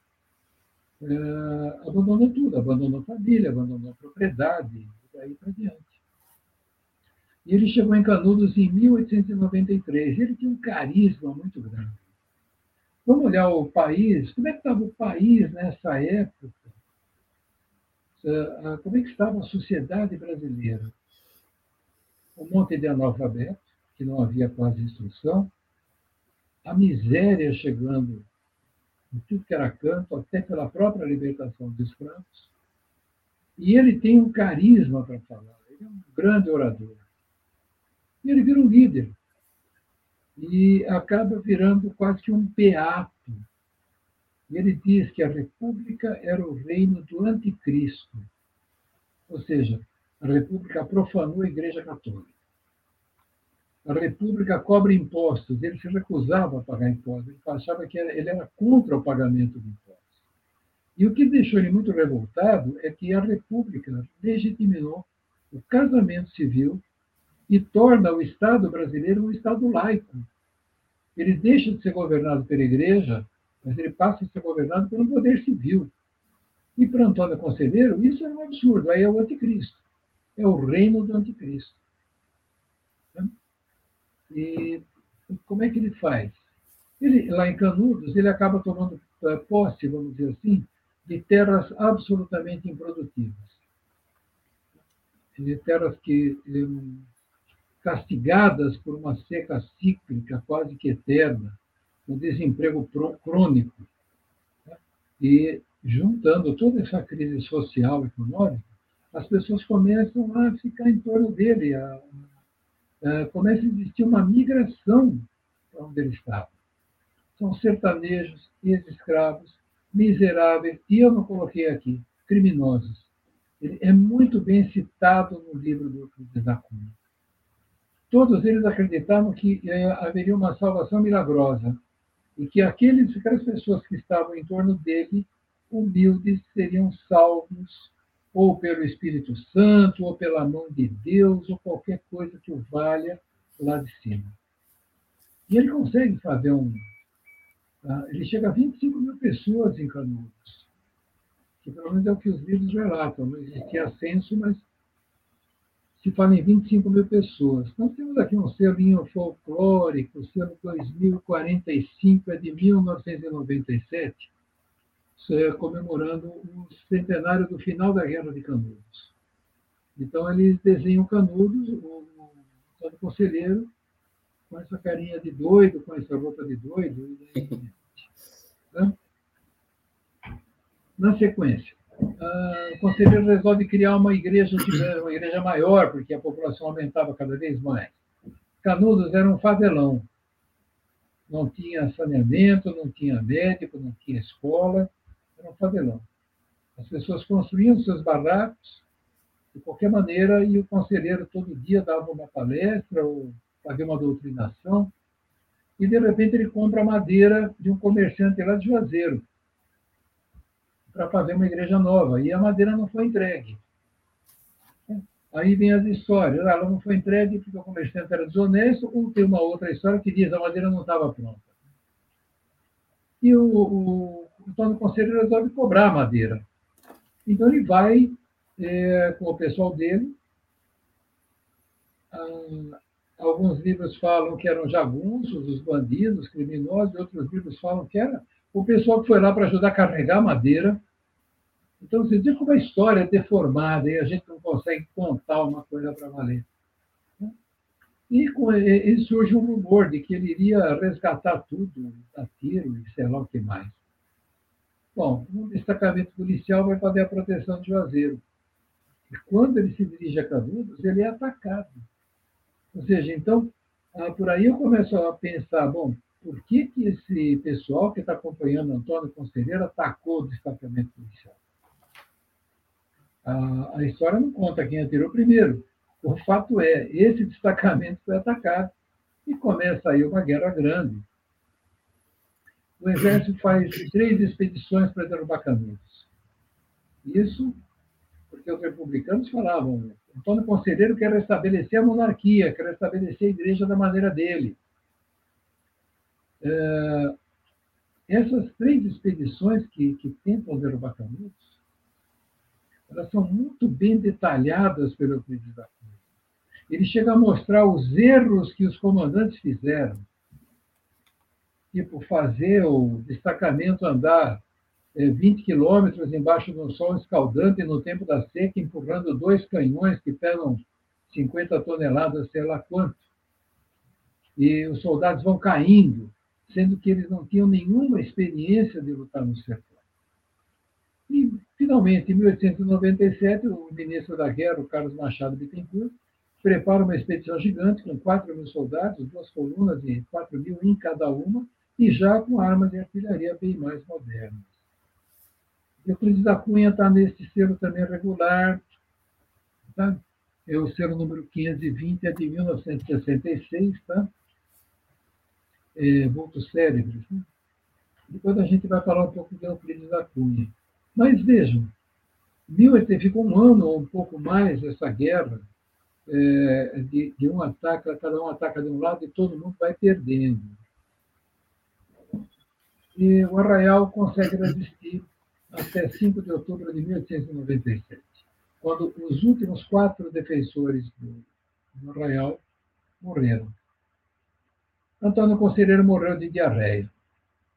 É, abandonou tudo, abandonou a família, abandonou propriedade, e daí para diante. E ele chegou em Canudos em 1893. Ele tinha um carisma muito grande. Vamos olhar o país, como é que estava o país nessa época? Ah, como é que estava a sociedade brasileira? Um monte de analfabeto, que não havia quase instrução, a miséria chegando em tudo que era canto, até pela própria libertação dos escravos. E ele tem um carisma para falar, ele é um grande orador. E ele vira um líder. E acaba virando quase que um e ele diz que a república era o reino do anticristo. Ou seja, a república profanou a igreja católica. A república cobra impostos. Ele se recusava a pagar impostos. Ele achava que ele era contra o pagamento de impostos. E o que deixou ele muito revoltado é que a república legitimou o casamento civil e torna o Estado brasileiro um Estado laico. Ele deixa de ser governado pela igreja mas ele passa a ser governado pelo poder civil. E para Antônio Conselheiro, isso é um absurdo, aí é o anticristo. É o reino do anticristo. E como é que ele faz? Ele, lá em Canudos, ele acaba tomando eh, posse, vamos dizer assim, de terras absolutamente improdutivas. De terras que eh, castigadas por uma seca cíclica quase que eterna, o desemprego crônico. Né? E, juntando toda essa crise social e econômica, as pessoas começam a ficar em torno dele, a, a, começa a existir uma migração para onde ele estava. São sertanejos, ex-escravos, miseráveis, e eu não coloquei aqui, criminosos. Ele é muito bem citado no livro do Euclides da Cunha. Todos eles acreditavam que eh, haveria uma salvação milagrosa, e que aqueles, aquelas pessoas que estavam em torno dele, humildes, seriam salvos ou pelo Espírito Santo, ou pela mão de Deus, ou qualquer coisa que o valha lá de cima. E ele consegue fazer um. Uh, ele chega a 25 mil pessoas em Canudos, que pelo menos é o que os livros relatam. Não existia censo, mas fala em 25 mil pessoas. Nós temos aqui um selinho folclórico, o selo 2045 é de 1997, é comemorando o centenário do final da Guerra de Canudos. Então, eles desenham Canudos, o, o conselheiro, com essa carinha de doido, com essa roupa de doido. Né? Na sequência, ah, o conselheiro resolve criar uma igreja, uma igreja maior, porque a população aumentava cada vez mais. Canudos era um favelão. Não tinha saneamento, não tinha médico, não tinha escola, era um favelão. As pessoas construíam seus barracos de qualquer maneira e o conselheiro todo dia dava uma palestra ou fazia uma doutrinação e de repente ele compra madeira de um comerciante lá de Juazeiro para fazer uma igreja nova. E a madeira não foi entregue. Aí vem as histórias. Ah, ela não foi entregue porque o comerciante era desonesto, ou tem uma outra história que diz que a madeira não estava pronta. E o, o, Antônio Conselho resolve cobrar a madeira. Então ele vai é, com o pessoal dele a, Alguns livros falam que eram jagunços, os bandidos, criminosos, e outros livros falam que era o pessoal que foi lá para ajudar a carregar madeira. Então, você vê como a história é deformada e a gente não consegue contar uma coisa para valer. E, com, surge um rumor de que ele iria resgatar tudo, dar tiro e sei lá o que mais. Bom, um destacamento policial vai fazer a proteção de Juazeiro. E quando ele se dirige a Canudos, ele é atacado. Ou seja, então, ah, por aí eu começo a pensar, bom, por que, que esse pessoal que está acompanhando Antônio Conselheiro atacou o destacamento policial? A, a história não conta quem atirou primeiro. O fato é, esse destacamento foi atacado e começa aí uma guerra grande. O exército faz três expedições para derrubar Canudos. Isso porque os republicanos falavam, Antônio Conselheiro quer restabelecer a monarquia, quer restabelecer a igreja da maneira dele. É, essas três expedições que, que tentam derrubar Canudos, elas são muito bem detalhadas pelo Euclides da Cunha. Ele chega a mostrar os erros que os comandantes fizeram, tipo fazer o destacamento andar 20 é, quilômetros embaixo do sol escaldante no tempo da seca, empurrando dois canhões que pesam 50 toneladas, sei lá quanto. E os soldados vão caindo, sendo que eles não tinham nenhuma experiência de lutar no sertão. E, finalmente, em 1897, o ministro da Guerra, o Carlos Machado Bittencourt, prepara uma expedição gigante com 4 mil soldados, duas colunas de 4 mil em cada uma, e já com armas de artilharia bem mais modernas. Euclides da Cunha está nesse selo também regular, tá? é o selo número 520, é de 1966, tá? É, Vultos Cérebros. Né? Depois a gente vai falar um pouco de Euclides da Cunha. Mas vejam, ficou um ano ou um pouco mais essa guerra, é, de, de, um ataque, cada um ataca de um lado e todo mundo vai perdendo. E o Arraial consegue resistir até 5 de outubro de 1897, quando os últimos quatro defensores do, do Arraial morreram. Antônio Conselheiro morreu de diarreia,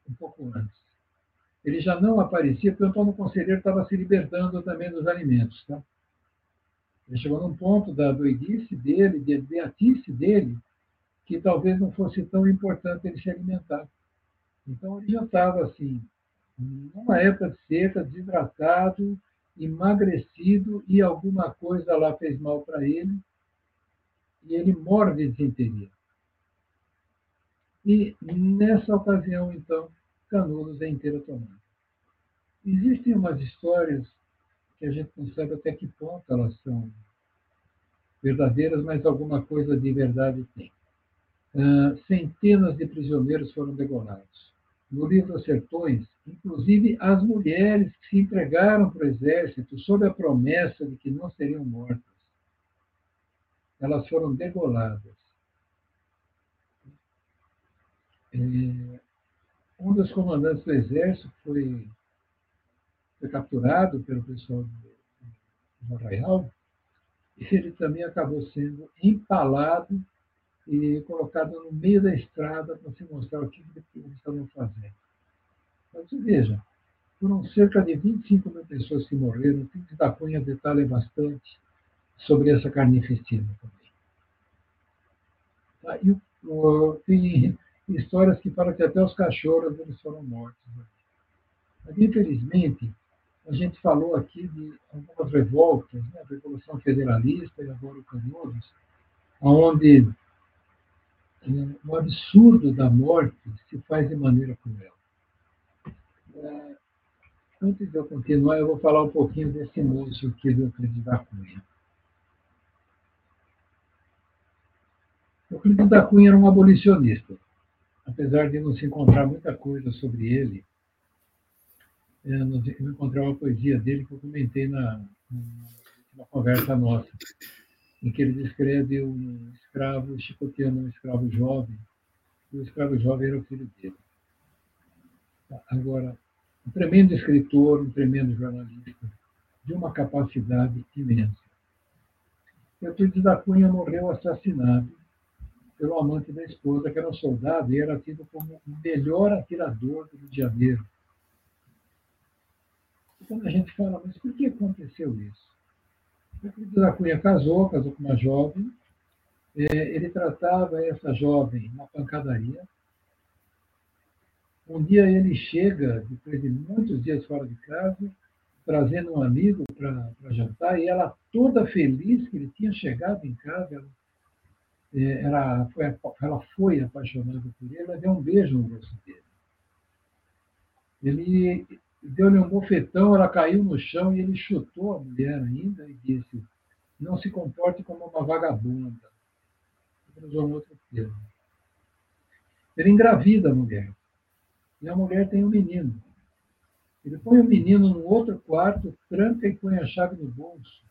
um pouco antes. Ele já não aparecia, porque Antônio Conselheiro estava se libertando também dos alimentos. Tá? Ele chegou num ponto da doidice dele, de beatice dele, que talvez não fosse tão importante ele se alimentar. Então ele já estava assim, numa época de seca, desidratado, emagrecido e alguma coisa lá fez mal para ele e ele morre de desinteria. E nessa ocasião, então, Canudos é inteira tomada. Existem umas histórias que a gente não sabe até que ponto elas são verdadeiras, mas alguma coisa de verdade tem. Uh, centenas de prisioneiros foram degolados. No livro Sertões, inclusive as mulheres que se entregaram para o exército sob a promessa de que não seriam mortas, elas foram degoladas. É, um dos comandantes do exército foi, foi capturado pelo pessoal do, do Arraial e ele também acabou sendo empalado e colocado no meio da estrada para se mostrar o que eles estavam fazendo. Mas veja, foram cerca de 25 mil pessoas que morreram. O Pires da Cunha detalha bastante sobre essa carnificina também. Tá? E, o, tem histórias que falam que até os cachorros eles foram mortos. Mas, infelizmente, a gente falou aqui de algumas revoltas, né? a Revolução Federalista e agora o Canoas, onde é, o absurdo da morte se faz de maneira cruel. É, antes de eu continuar, eu vou falar um pouquinho desse moço aqui do Euclides da Cunha. Euclides da Cunha era um abolicionista. Apesar de não se encontrar muita coisa sobre ele, é, eu encontrei uma poesia dele que eu comentei na, na conversa nossa, em que ele descreve um escravo chicoteando um escravo jovem, e o escravo jovem era o filho dele. Agora, um tremendo escritor, um tremendo jornalista, de uma capacidade imensa. Euclides da Cunha morreu assassinado pelo amante da esposa, que era um soldado e era tido como o melhor atirador do Rio de Janeiro. E quando a gente fala, mas por que aconteceu isso? O da Cunha casou, casou com uma jovem, é, ele tratava essa jovem na pancadaria. Um dia ele chega, depois de muitos dias fora de casa, trazendo um amigo para jantar, e ela toda feliz que ele tinha chegado em casa, ela, é, ela, foi, ela foi apaixonada por ele, ela deu um beijo no rosto dele. Ele deu-lhe um bofetão, ela caiu no chão e ele chutou a mulher ainda e disse: Não se comporte como uma vagabunda. Ele usou um outro termo. Ele engravida a mulher. E a mulher tem um menino. Ele põe o menino num outro quarto, tranca e põe a chave no bolso.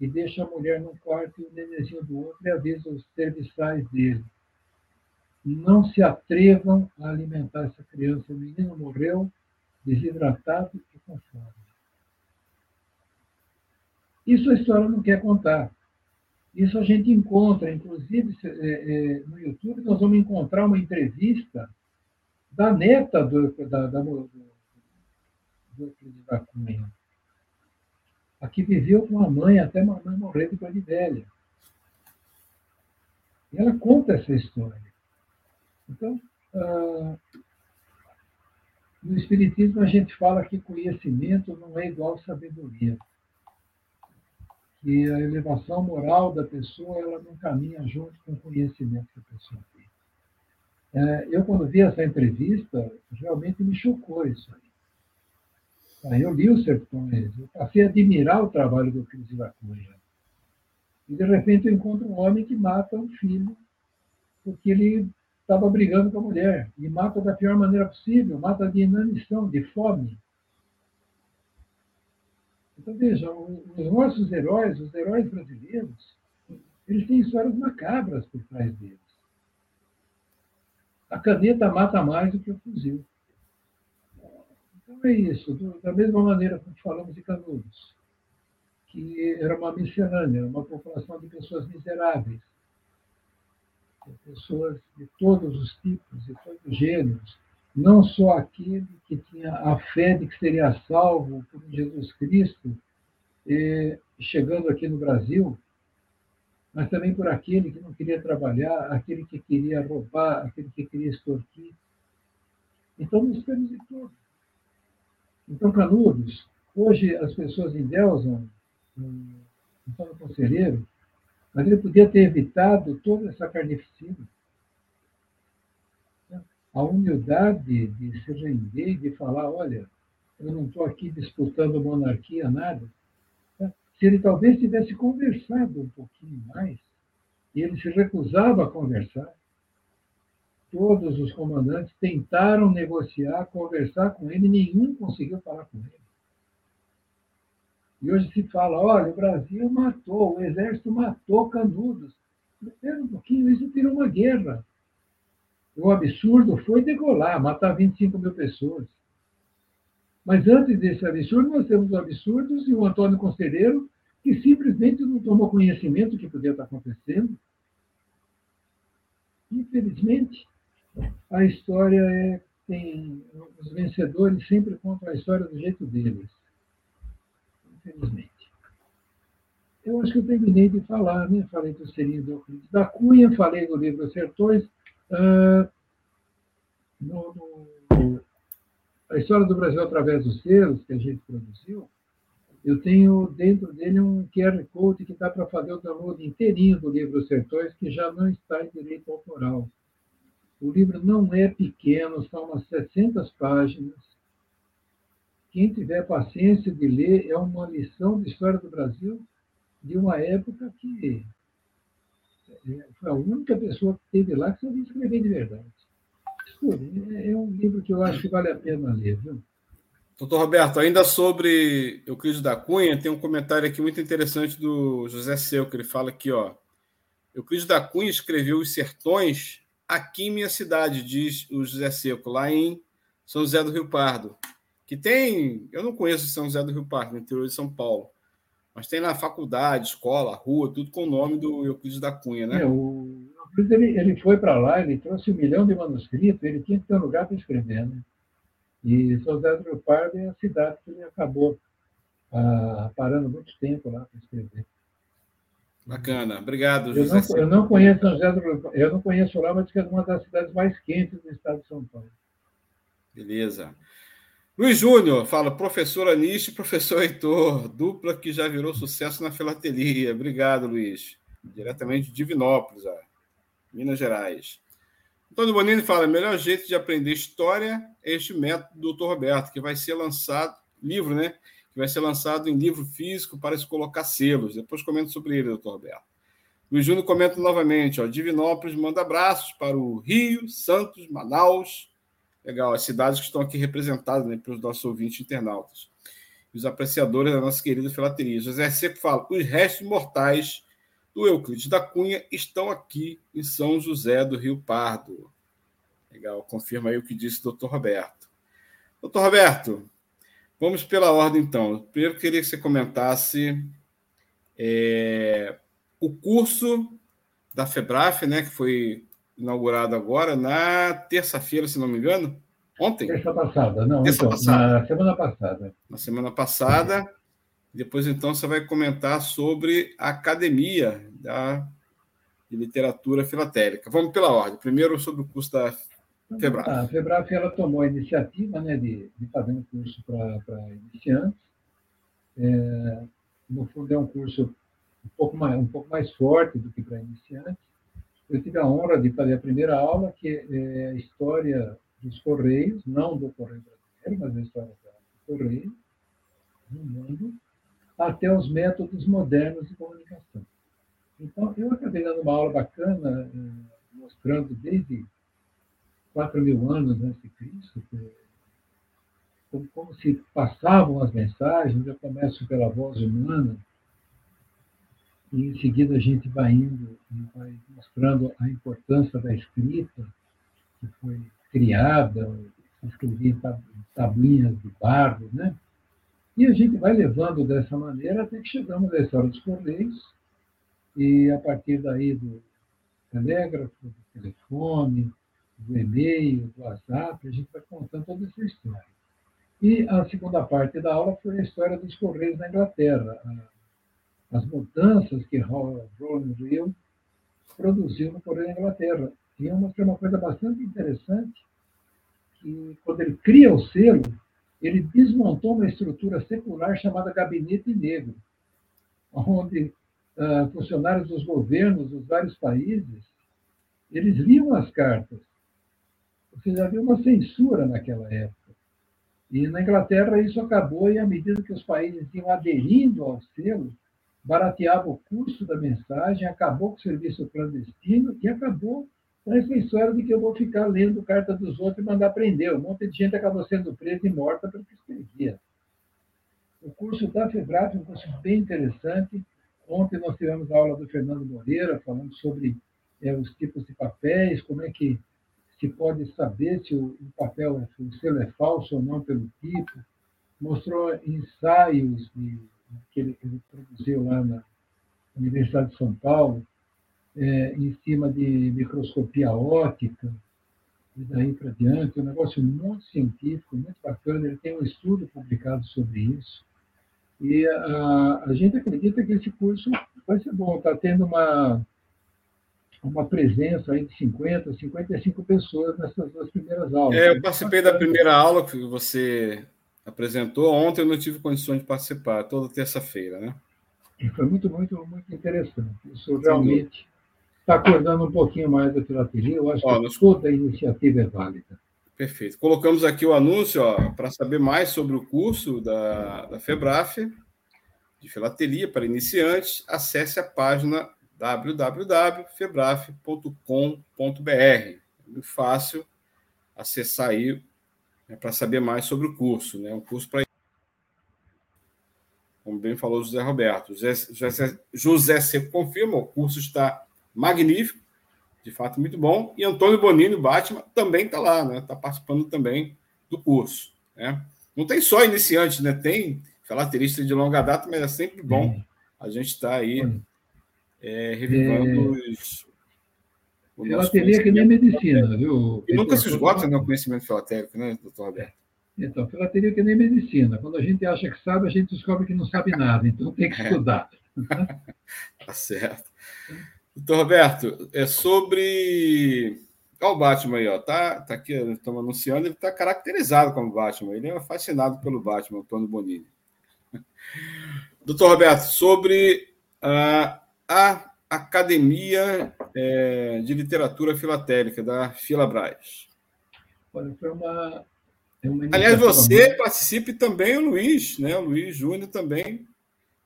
E deixa a mulher num quarto e o nenenzinho do outro e avisa os serviçais dele. Não se atrevam a alimentar essa criança. O menino morreu desidratado e com fome. Isso a história não quer contar. Isso a gente encontra, inclusive é, é, no YouTube, nós vamos encontrar uma entrevista da neta do, da, da, do, do da Cunha, a que viveu com a mãe até a mãe morrer de velha. E ela conta essa história. Então, ah, no Espiritismo, a gente fala que conhecimento não é igual sabedoria. Que a elevação moral da pessoa ela não caminha junto com o conhecimento que a pessoa tem. É, eu, quando vi essa entrevista, realmente me chocou isso aí. Eu li os sertões, eu passei a admirar o trabalho do Cris Lacunha. E, de repente, eu encontro um homem que mata um filho porque ele estava brigando com a mulher e mata da pior maneira possível, mata de inanição, de fome. Então, veja, os nossos heróis, os heróis brasileiros, eles têm histórias macabras por trás deles. A caneta mata mais do que o fuzil. Então é isso. Da mesma maneira que falamos de Canudos, que era uma miscelânea, uma população de pessoas miseráveis, pessoas de todos os tipos, de todos os gêneros, não só aquele que tinha a fé de que seria salvo por Jesus Cristo, chegando aqui no Brasil, mas também por aquele que não queria trabalhar, aquele que queria roubar, aquele que queria extorquir. Então, nós temos de tudo. Então, Canudos, hoje as pessoas endeusam Antônio Conselheiro, mas ele podia ter evitado toda essa carnificina. A humildade de se render, de falar, olha, eu não estou aqui disputando monarquia, nada. Se ele talvez tivesse conversado um pouquinho mais, e ele se recusava a conversar, todos os comandantes tentaram negociar, conversar com ele, nenhum conseguiu falar com ele. E hoje se fala, olha, o Brasil matou, o exército matou Canudos. Espera um pouquinho, isso virou uma guerra. O absurdo foi degolar, matar 25 mil pessoas. Mas antes desse absurdo, nós temos o absurdo e o Antônio Conselheiro, que simplesmente não tomou conhecimento do que podia estar acontecendo. Infelizmente, a história é, tem. Os vencedores sempre contam a história do jeito deles infelizmente. Eu acho que eu terminei de falar, né? Falei do Selinho do Euclides da Cunha, falei do livro Sertões. Uh, no, no, a história do Brasil através dos selos que a gente produziu, eu tenho dentro dele um QR Code que dá para fazer o download inteirinho do livro Sertões, que já não está em direito autoral. O livro não é pequeno, são umas 700 páginas quem tiver paciência de ler, é uma lição de história do Brasil de uma época que é, foi a única pessoa que teve lá que sabia escrever de verdade. É, é um livro que eu acho que vale a pena ler. Viu? Doutor Roberto, ainda sobre Euclides da Cunha, tem um comentário aqui muito interessante do José Seu, que ele fala aqui, ó. Euclides da Cunha escreveu Os Sertões aqui em minha cidade, diz o José Seco, lá em São José do Rio Pardo que tem, eu não conheço São José do Rio Parque, no interior de São Paulo, mas tem lá faculdade, escola, rua, tudo com o nome do Euclides da Cunha, né? É, o, Ele, ele foi para lá, ele trouxe um milhão de manuscritos, ele tinha que ter um lugar para escrever. Né? E São José do Rio Pardo é a cidade que ele acabou ah, parando muito tempo lá para escrever. Bacana, obrigado, José. Eu não, eu não conheço São José do Rio eu não conheço lá, mas que é uma das cidades mais quentes do estado de São Paulo. Beleza. Luiz Júnior fala, professor Anish, professor Heitor, dupla que já virou sucesso na filatelia. Obrigado, Luiz. Diretamente de Divinópolis, ó, Minas Gerais. Antônio Bonini fala, melhor jeito de aprender história é este método do Dr. Roberto, que vai ser lançado, livro, né? Que vai ser lançado em livro físico para se colocar selos. Depois comento sobre ele, doutor Roberto. Luiz Júnior comenta novamente, ó, Divinópolis manda abraços para o Rio, Santos, Manaus, Legal, as cidades que estão aqui representadas né, pelos nossos ouvintes internautas. E os apreciadores da nossa querida filateria. José Seco fala: os restos mortais do Euclides da Cunha estão aqui em São José do Rio Pardo. Legal, confirma aí o que disse o doutor Roberto. Doutor Roberto, vamos pela ordem então. Primeiro, queria que você comentasse é, o curso da FEBRAF, né, que foi inaugurado agora na terça-feira, se não me engano. Ontem? Terça passada, não. Terça então, passada. Na semana passada. Na semana passada. Depois, então, você vai comentar sobre a Academia da, de Literatura Filatélica. Vamos pela ordem. Primeiro, sobre o curso da FEBRAF. a FEBRAF ela tomou a iniciativa né, de, de fazer um curso para iniciantes. É, no fundo, é um curso um pouco mais, um pouco mais forte do que para iniciantes eu tive a honra de fazer a primeira aula, que é a história dos Correios, não do Correio Brasileiro, mas a história do Correio, no mundo, até os métodos modernos de comunicação. Então, eu acabei dando uma aula bacana, eh, mostrando desde 4 mil anos antes de Cristo, como, como se passavam as mensagens. Eu começo pela voz humana, e em seguida a gente vai indo e vai mostrando a importância da escrita, que foi criada, escrevia em tabuinhas de barro, né? E a gente vai levando dessa maneira até que chegamos à história dos Correios, e a partir daí do telégrafo, do telefone, do e-mail, do WhatsApp, a gente vai contando toda essa história. E a segunda parte da aula foi a história dos Correios na Inglaterra, as mudanças que Roland Hill produziu no Correio da Inglaterra. E eu mostrei uma coisa bastante interessante, que quando ele cria o selo, ele desmontou uma estrutura secular chamada Gabinete Negro, onde uh, funcionários dos governos dos vários países, eles liam as cartas. Seja, havia uma censura naquela época. E na Inglaterra isso acabou, e à medida que os países iam aderindo ao selo, barateava o custo da mensagem, acabou com o serviço clandestino e acabou com essa história de que eu vou ficar lendo carta dos outros e mandar prender. Um monte de gente acabou sendo presa e morta porque escrevia. O curso da FEBRAP é um curso bem interessante. Ontem nós tivemos a aula do Fernando Moreira falando sobre é, os tipos de papéis, como é que se pode saber se o, papel, se selo é falso ou não pelo tipo. Mostrou ensaios de que ele, ele produziu lá na Universidade de São Paulo, é, em cima de microscopia óptica, e daí para diante, um negócio muito científico, muito bacana. Ele tem um estudo publicado sobre isso. E a, a gente acredita que esse curso vai ser bom. Está tendo uma, uma presença aí de 50, 55 pessoas nessas duas primeiras aulas. É, eu participei da primeira aula que você apresentou. Ontem eu não tive condições de participar, toda terça-feira, né? Foi muito, muito, muito interessante. Isso realmente está acordando um pouquinho mais da filatelia. Eu acho Ó, que nos... toda a iniciativa é válida. Perfeito. Colocamos aqui o anúncio para saber mais sobre o curso da, da FEBRAF de filatelia para iniciantes. Acesse a página www.febraf.com.br. É muito fácil acessar aí né, para saber mais sobre o curso. Né? Um curso para. Como bem falou José Roberto. José, José Seco confirma, o curso está magnífico, de fato muito bom. E Antônio Bonini, Batman, também está lá, né? Está participando também do curso. Né? Não tem só iniciante, né? Tem filaterista de longa data, mas é sempre bom a gente estar tá aí é, revivando é... os, Filatelia é que nem medicina, viu? E nunca se esgota né, o conhecimento filatélico, né, doutor Roberto? Então, filatelia é que nem medicina. Quando a gente acha que sabe, a gente descobre que não sabe nada. Então tem que é. estudar. tá certo. Doutor Roberto, é sobre. Olha o Batman aí, ó. Tá, tá aqui, estamos anunciando, ele está caracterizado como Batman. Ele é fascinado pelo Batman, Antônio Bonini. Doutor Roberto, sobre a, a Academia é, de Literatura Filatélica da Filabras. Olha, foi uma. Uma Aliás, você muito... participe também, o Luiz, né? O Luiz Júnior também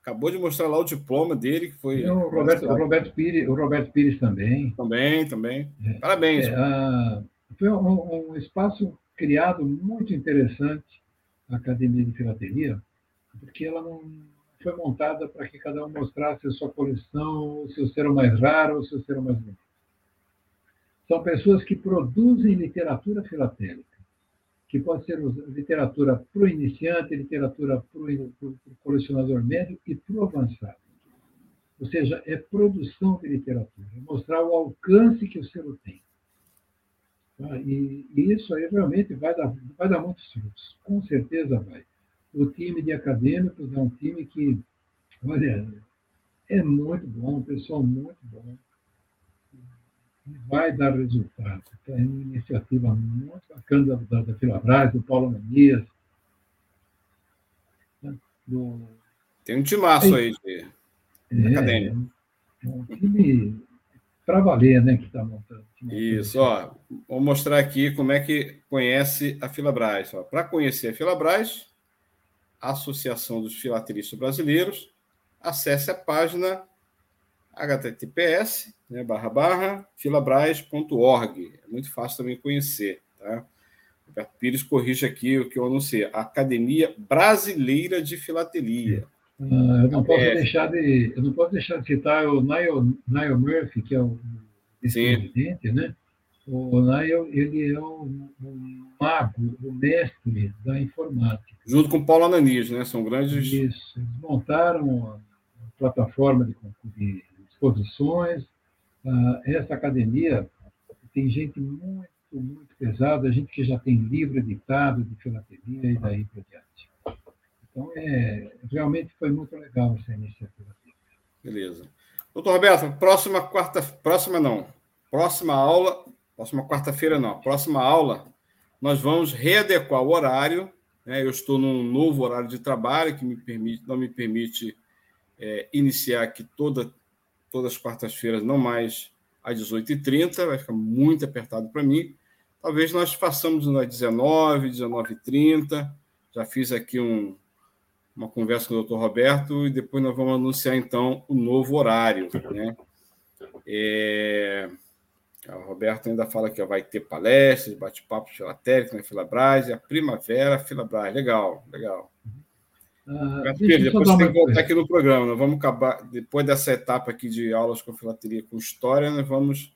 acabou de mostrar lá o diploma dele, que foi. o, Roberto, o, Roberto Pires, o Roberto Pires também. Também, também. É, Parabéns. É, a, foi um, um, espaço criado muito interessante, a Academia de Filatelia, porque ela não foi montada para que cada um mostrasse a sua coleção, o seu ser mais raro, o seu ser mais bonito. São pessoas que produzem literatura filatélica, que pode ser literatura para o iniciante, literatura para o colecionador médio e para o avançado. Ou seja, é produção de literatura, é mostrar o alcance que o selo tem. E, e, isso aí realmente vai dar, vai dar muitos frutos, com certeza vai o time de acadêmicos é um time que, olha, é muito bom, pessoal muito bom. Vai dar resultado. É uma iniciativa muito bacana da, da Filabras, do Paulo Manias. Né, do... Tem um timaço aí de é, acadêmico. É um time para valer, né, que está montando. Isso, ó. Vou mostrar aqui como é que conhece a Filabras. Para conhecer a Filabras, Associação dos Filatelistas Brasileiros, acesse a página https né, barra barra filabras.org. É muito fácil também conhecer. Tá? Roberto Pires corrige aqui o que eu anunciei. Academia Brasileira de Filatelia. Ah, eu, não posso é. deixar de, eu não posso deixar de citar o Niall, Niall Murphy, que é o presidente, né? O Niall, ele é um, um mago, o mestre da informática. Junto com o Paulo Ananis, né? São grandes... Isso. Eles montaram a plataforma de, de exposições. Uh, essa academia tem gente muito, muito pesada, gente que já tem livro editado de filatelia e daí por diante. Então, é, realmente foi muito legal essa iniciativa. Beleza. Doutor Roberto, próxima quarta... Próxima não. Próxima aula próxima quarta-feira não, próxima aula, nós vamos readequar o horário. Né? Eu estou num novo horário de trabalho que me permite, não me permite é, iniciar aqui toda, todas as quartas-feiras, não mais às 18h30, vai ficar muito apertado para mim. Talvez nós façamos às 19 19h30. Já fiz aqui um, uma conversa com o doutor Roberto e depois nós vamos anunciar, então, o novo horário. Né? É... O Roberto ainda fala que vai ter palestras, bate-papo filatélico na Filabras, a primavera Filabras. Legal, legal. Pedro, depois você tem que voltar aqui no programa. Nós vamos acabar, depois dessa etapa aqui de aulas com filateria com história, nós vamos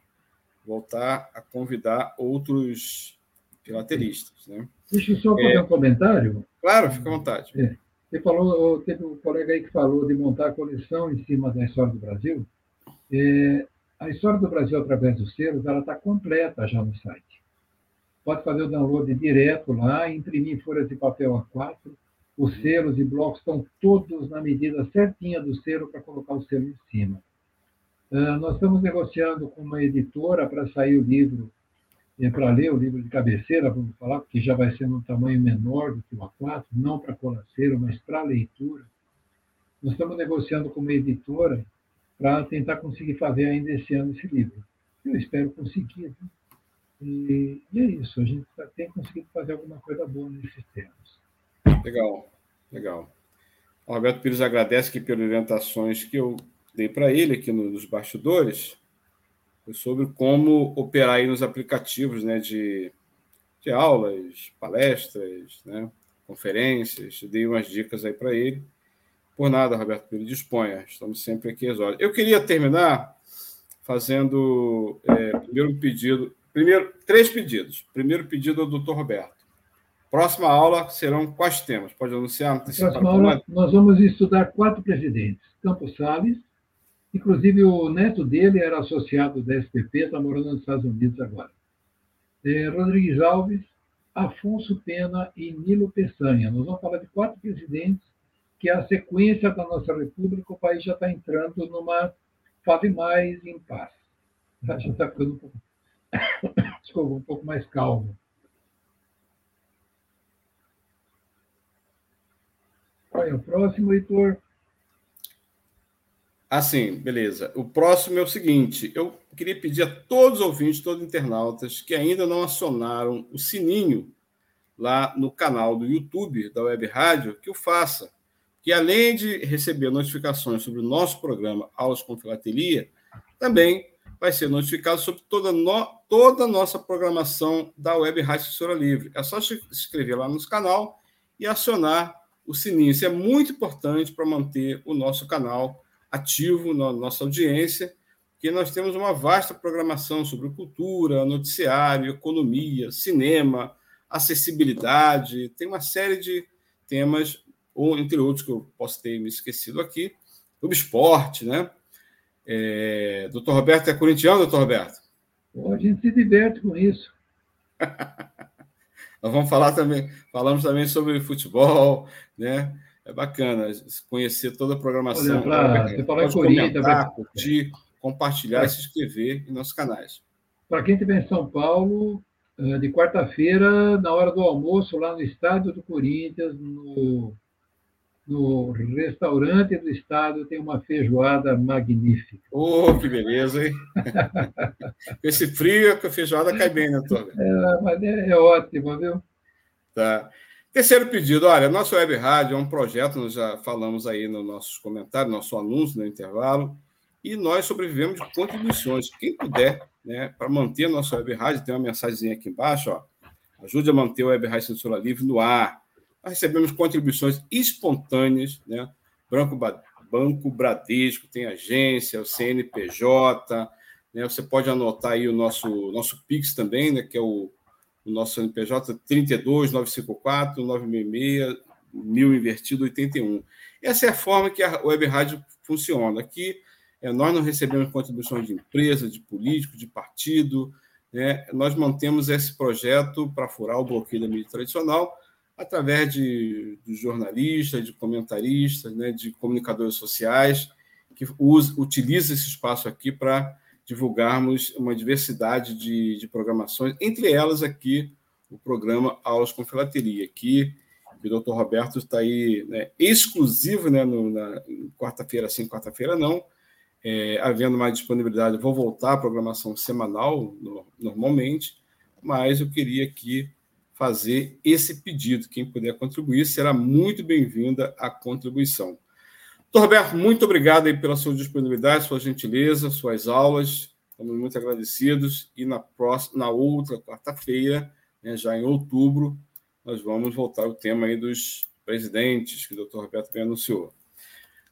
voltar a convidar outros filateristas. Né? Deixa eu só fazer é, um comentário. Claro, fica à vontade. É. Você falou, teve um colega aí que falou de montar a coleção em cima da história do Brasil. É, a história do Brasil através dos selos ela está completa já no site. Pode fazer o download direto lá, imprimir folhas de papel A4. Os selos e blocos estão todos na medida certinha do selo para colocar o selo em cima. Uh, nós estamos negociando com uma editora para sair o livro, é, para ler o livro de cabeceira, vamos falar, porque já vai ser num tamanho menor do que o A4, não para colaceiro, mas para leitura. Nós estamos negociando com uma editora para tentar conseguir fazer ainda esse ano esse livro. Eu espero conseguir. Né? E, e, é isso, a gente tá, tem conseguido fazer alguma coisa boa nesses termos. Legal, legal. O Roberto Pires agradece que pelas orientações que eu dei para ele aqui nos bastidores sobre como operar aí nos aplicativos né, de, de aulas, palestras, né, conferências. Dei umas dicas aí para ele. Por nada, Roberto Pires, disponha. Estamos sempre aqui às horas. Eu queria terminar fazendo é, primeiro um pedido. Primeiro, três pedidos. Primeiro pedido ao doutor Roberto. Próxima aula serão quais temas? Pode anunciar? Próxima aula, nós vamos estudar quatro presidentes. Campos Salles, Inclusive, o neto dele era associado da SPP, está morando nos Estados Unidos agora. É, Rodrigues Alves, Afonso Pena e Nilo Peçanha. Nós vamos falar de quatro presidentes que é a sequência da nossa república, o país já está entrando numa fase mais em paz. Já está ficando um pouco, desculpa, um pouco mais calmo. Qual é o próximo, Heitor? Assim, beleza. O próximo é o seguinte: eu queria pedir a todos os ouvintes, todos os internautas que ainda não acionaram o sininho lá no canal do YouTube da Web Rádio, que o faça. Que além de receber notificações sobre o nosso programa Aulas com Filatelia, também vai ser notificado sobre toda, no, toda a nossa programação da Web Rádio Assessora Livre. É só se inscrever lá no canal e acionar o sininho. Isso é muito importante para manter o nosso canal ativo na nossa audiência, que nós temos uma vasta programação sobre cultura, noticiário, economia, cinema, acessibilidade, tem uma série de temas, ou entre outros que eu posso ter me esquecido aqui, sobre esporte, né? É, doutor Roberto é corintiano, doutor Roberto? a gente se diverte com isso. Nós vamos falar também, falamos também sobre futebol, né? É bacana conhecer toda a programação. Olha, você falou em Corinthians, pra... curtir, compartilhar e se inscrever em nossos canais. Para quem estiver em São Paulo, eh, de quarta-feira, na hora do almoço, lá no estádio do Corinthians, no, no restaurante do estado, tem uma feijoada magnífica. Oh, que beleza, hein? Esse frio, a feijoada cai bem, né, Tony? É, mas é, é ótimo, viu? Tá. Terceiro pedido, olha, nosso web rádio é um projeto, nós já falamos aí nos nossos comentários, nosso anúncio no intervalo, e nós sobrevivemos de contribuições. Quem puder, né, para manter a nossa web rádio, tem uma mensagem aqui embaixo, ó, ajude a manter o web rádio Censura Livre no ar. Recebemos contribuições espontâneas, né? Banco, Banco Bradesco, tem agência, o CNPJ, né? Você pode anotar aí o nosso, nosso Pix também, né? Que é o o nosso CNPJ 32 954 966 mil invertido 81. Essa é a forma que a Web Rádio funciona. Aqui é, nós não recebemos contribuições de empresa, de político, de partido. Né? Nós mantemos esse projeto para furar o bloqueio da mídia tradicional através de, de jornalistas, de comentaristas, né? de comunicadores sociais que usa, utiliza esse espaço aqui para divulgarmos uma diversidade de, de programações, entre elas aqui o programa Aulas com Filateria, que o doutor Roberto está aí né, exclusivo né, no, na quarta-feira sim, quarta-feira não, é, havendo mais disponibilidade, vou voltar à programação semanal, no, normalmente, mas eu queria aqui fazer esse pedido. Quem puder contribuir será muito bem-vinda a contribuição. Doutor Roberto, muito obrigado aí pela sua disponibilidade, sua gentileza, suas aulas. Estamos muito agradecidos. E na próxima, na outra quarta-feira, né, já em outubro, nós vamos voltar ao tema aí dos presidentes que o doutor Roberto bem anunciou.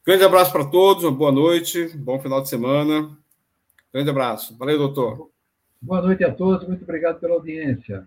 Grande abraço para todos, uma boa noite, bom final de semana. Grande abraço. Valeu, doutor. Boa noite a todos, muito obrigado pela audiência.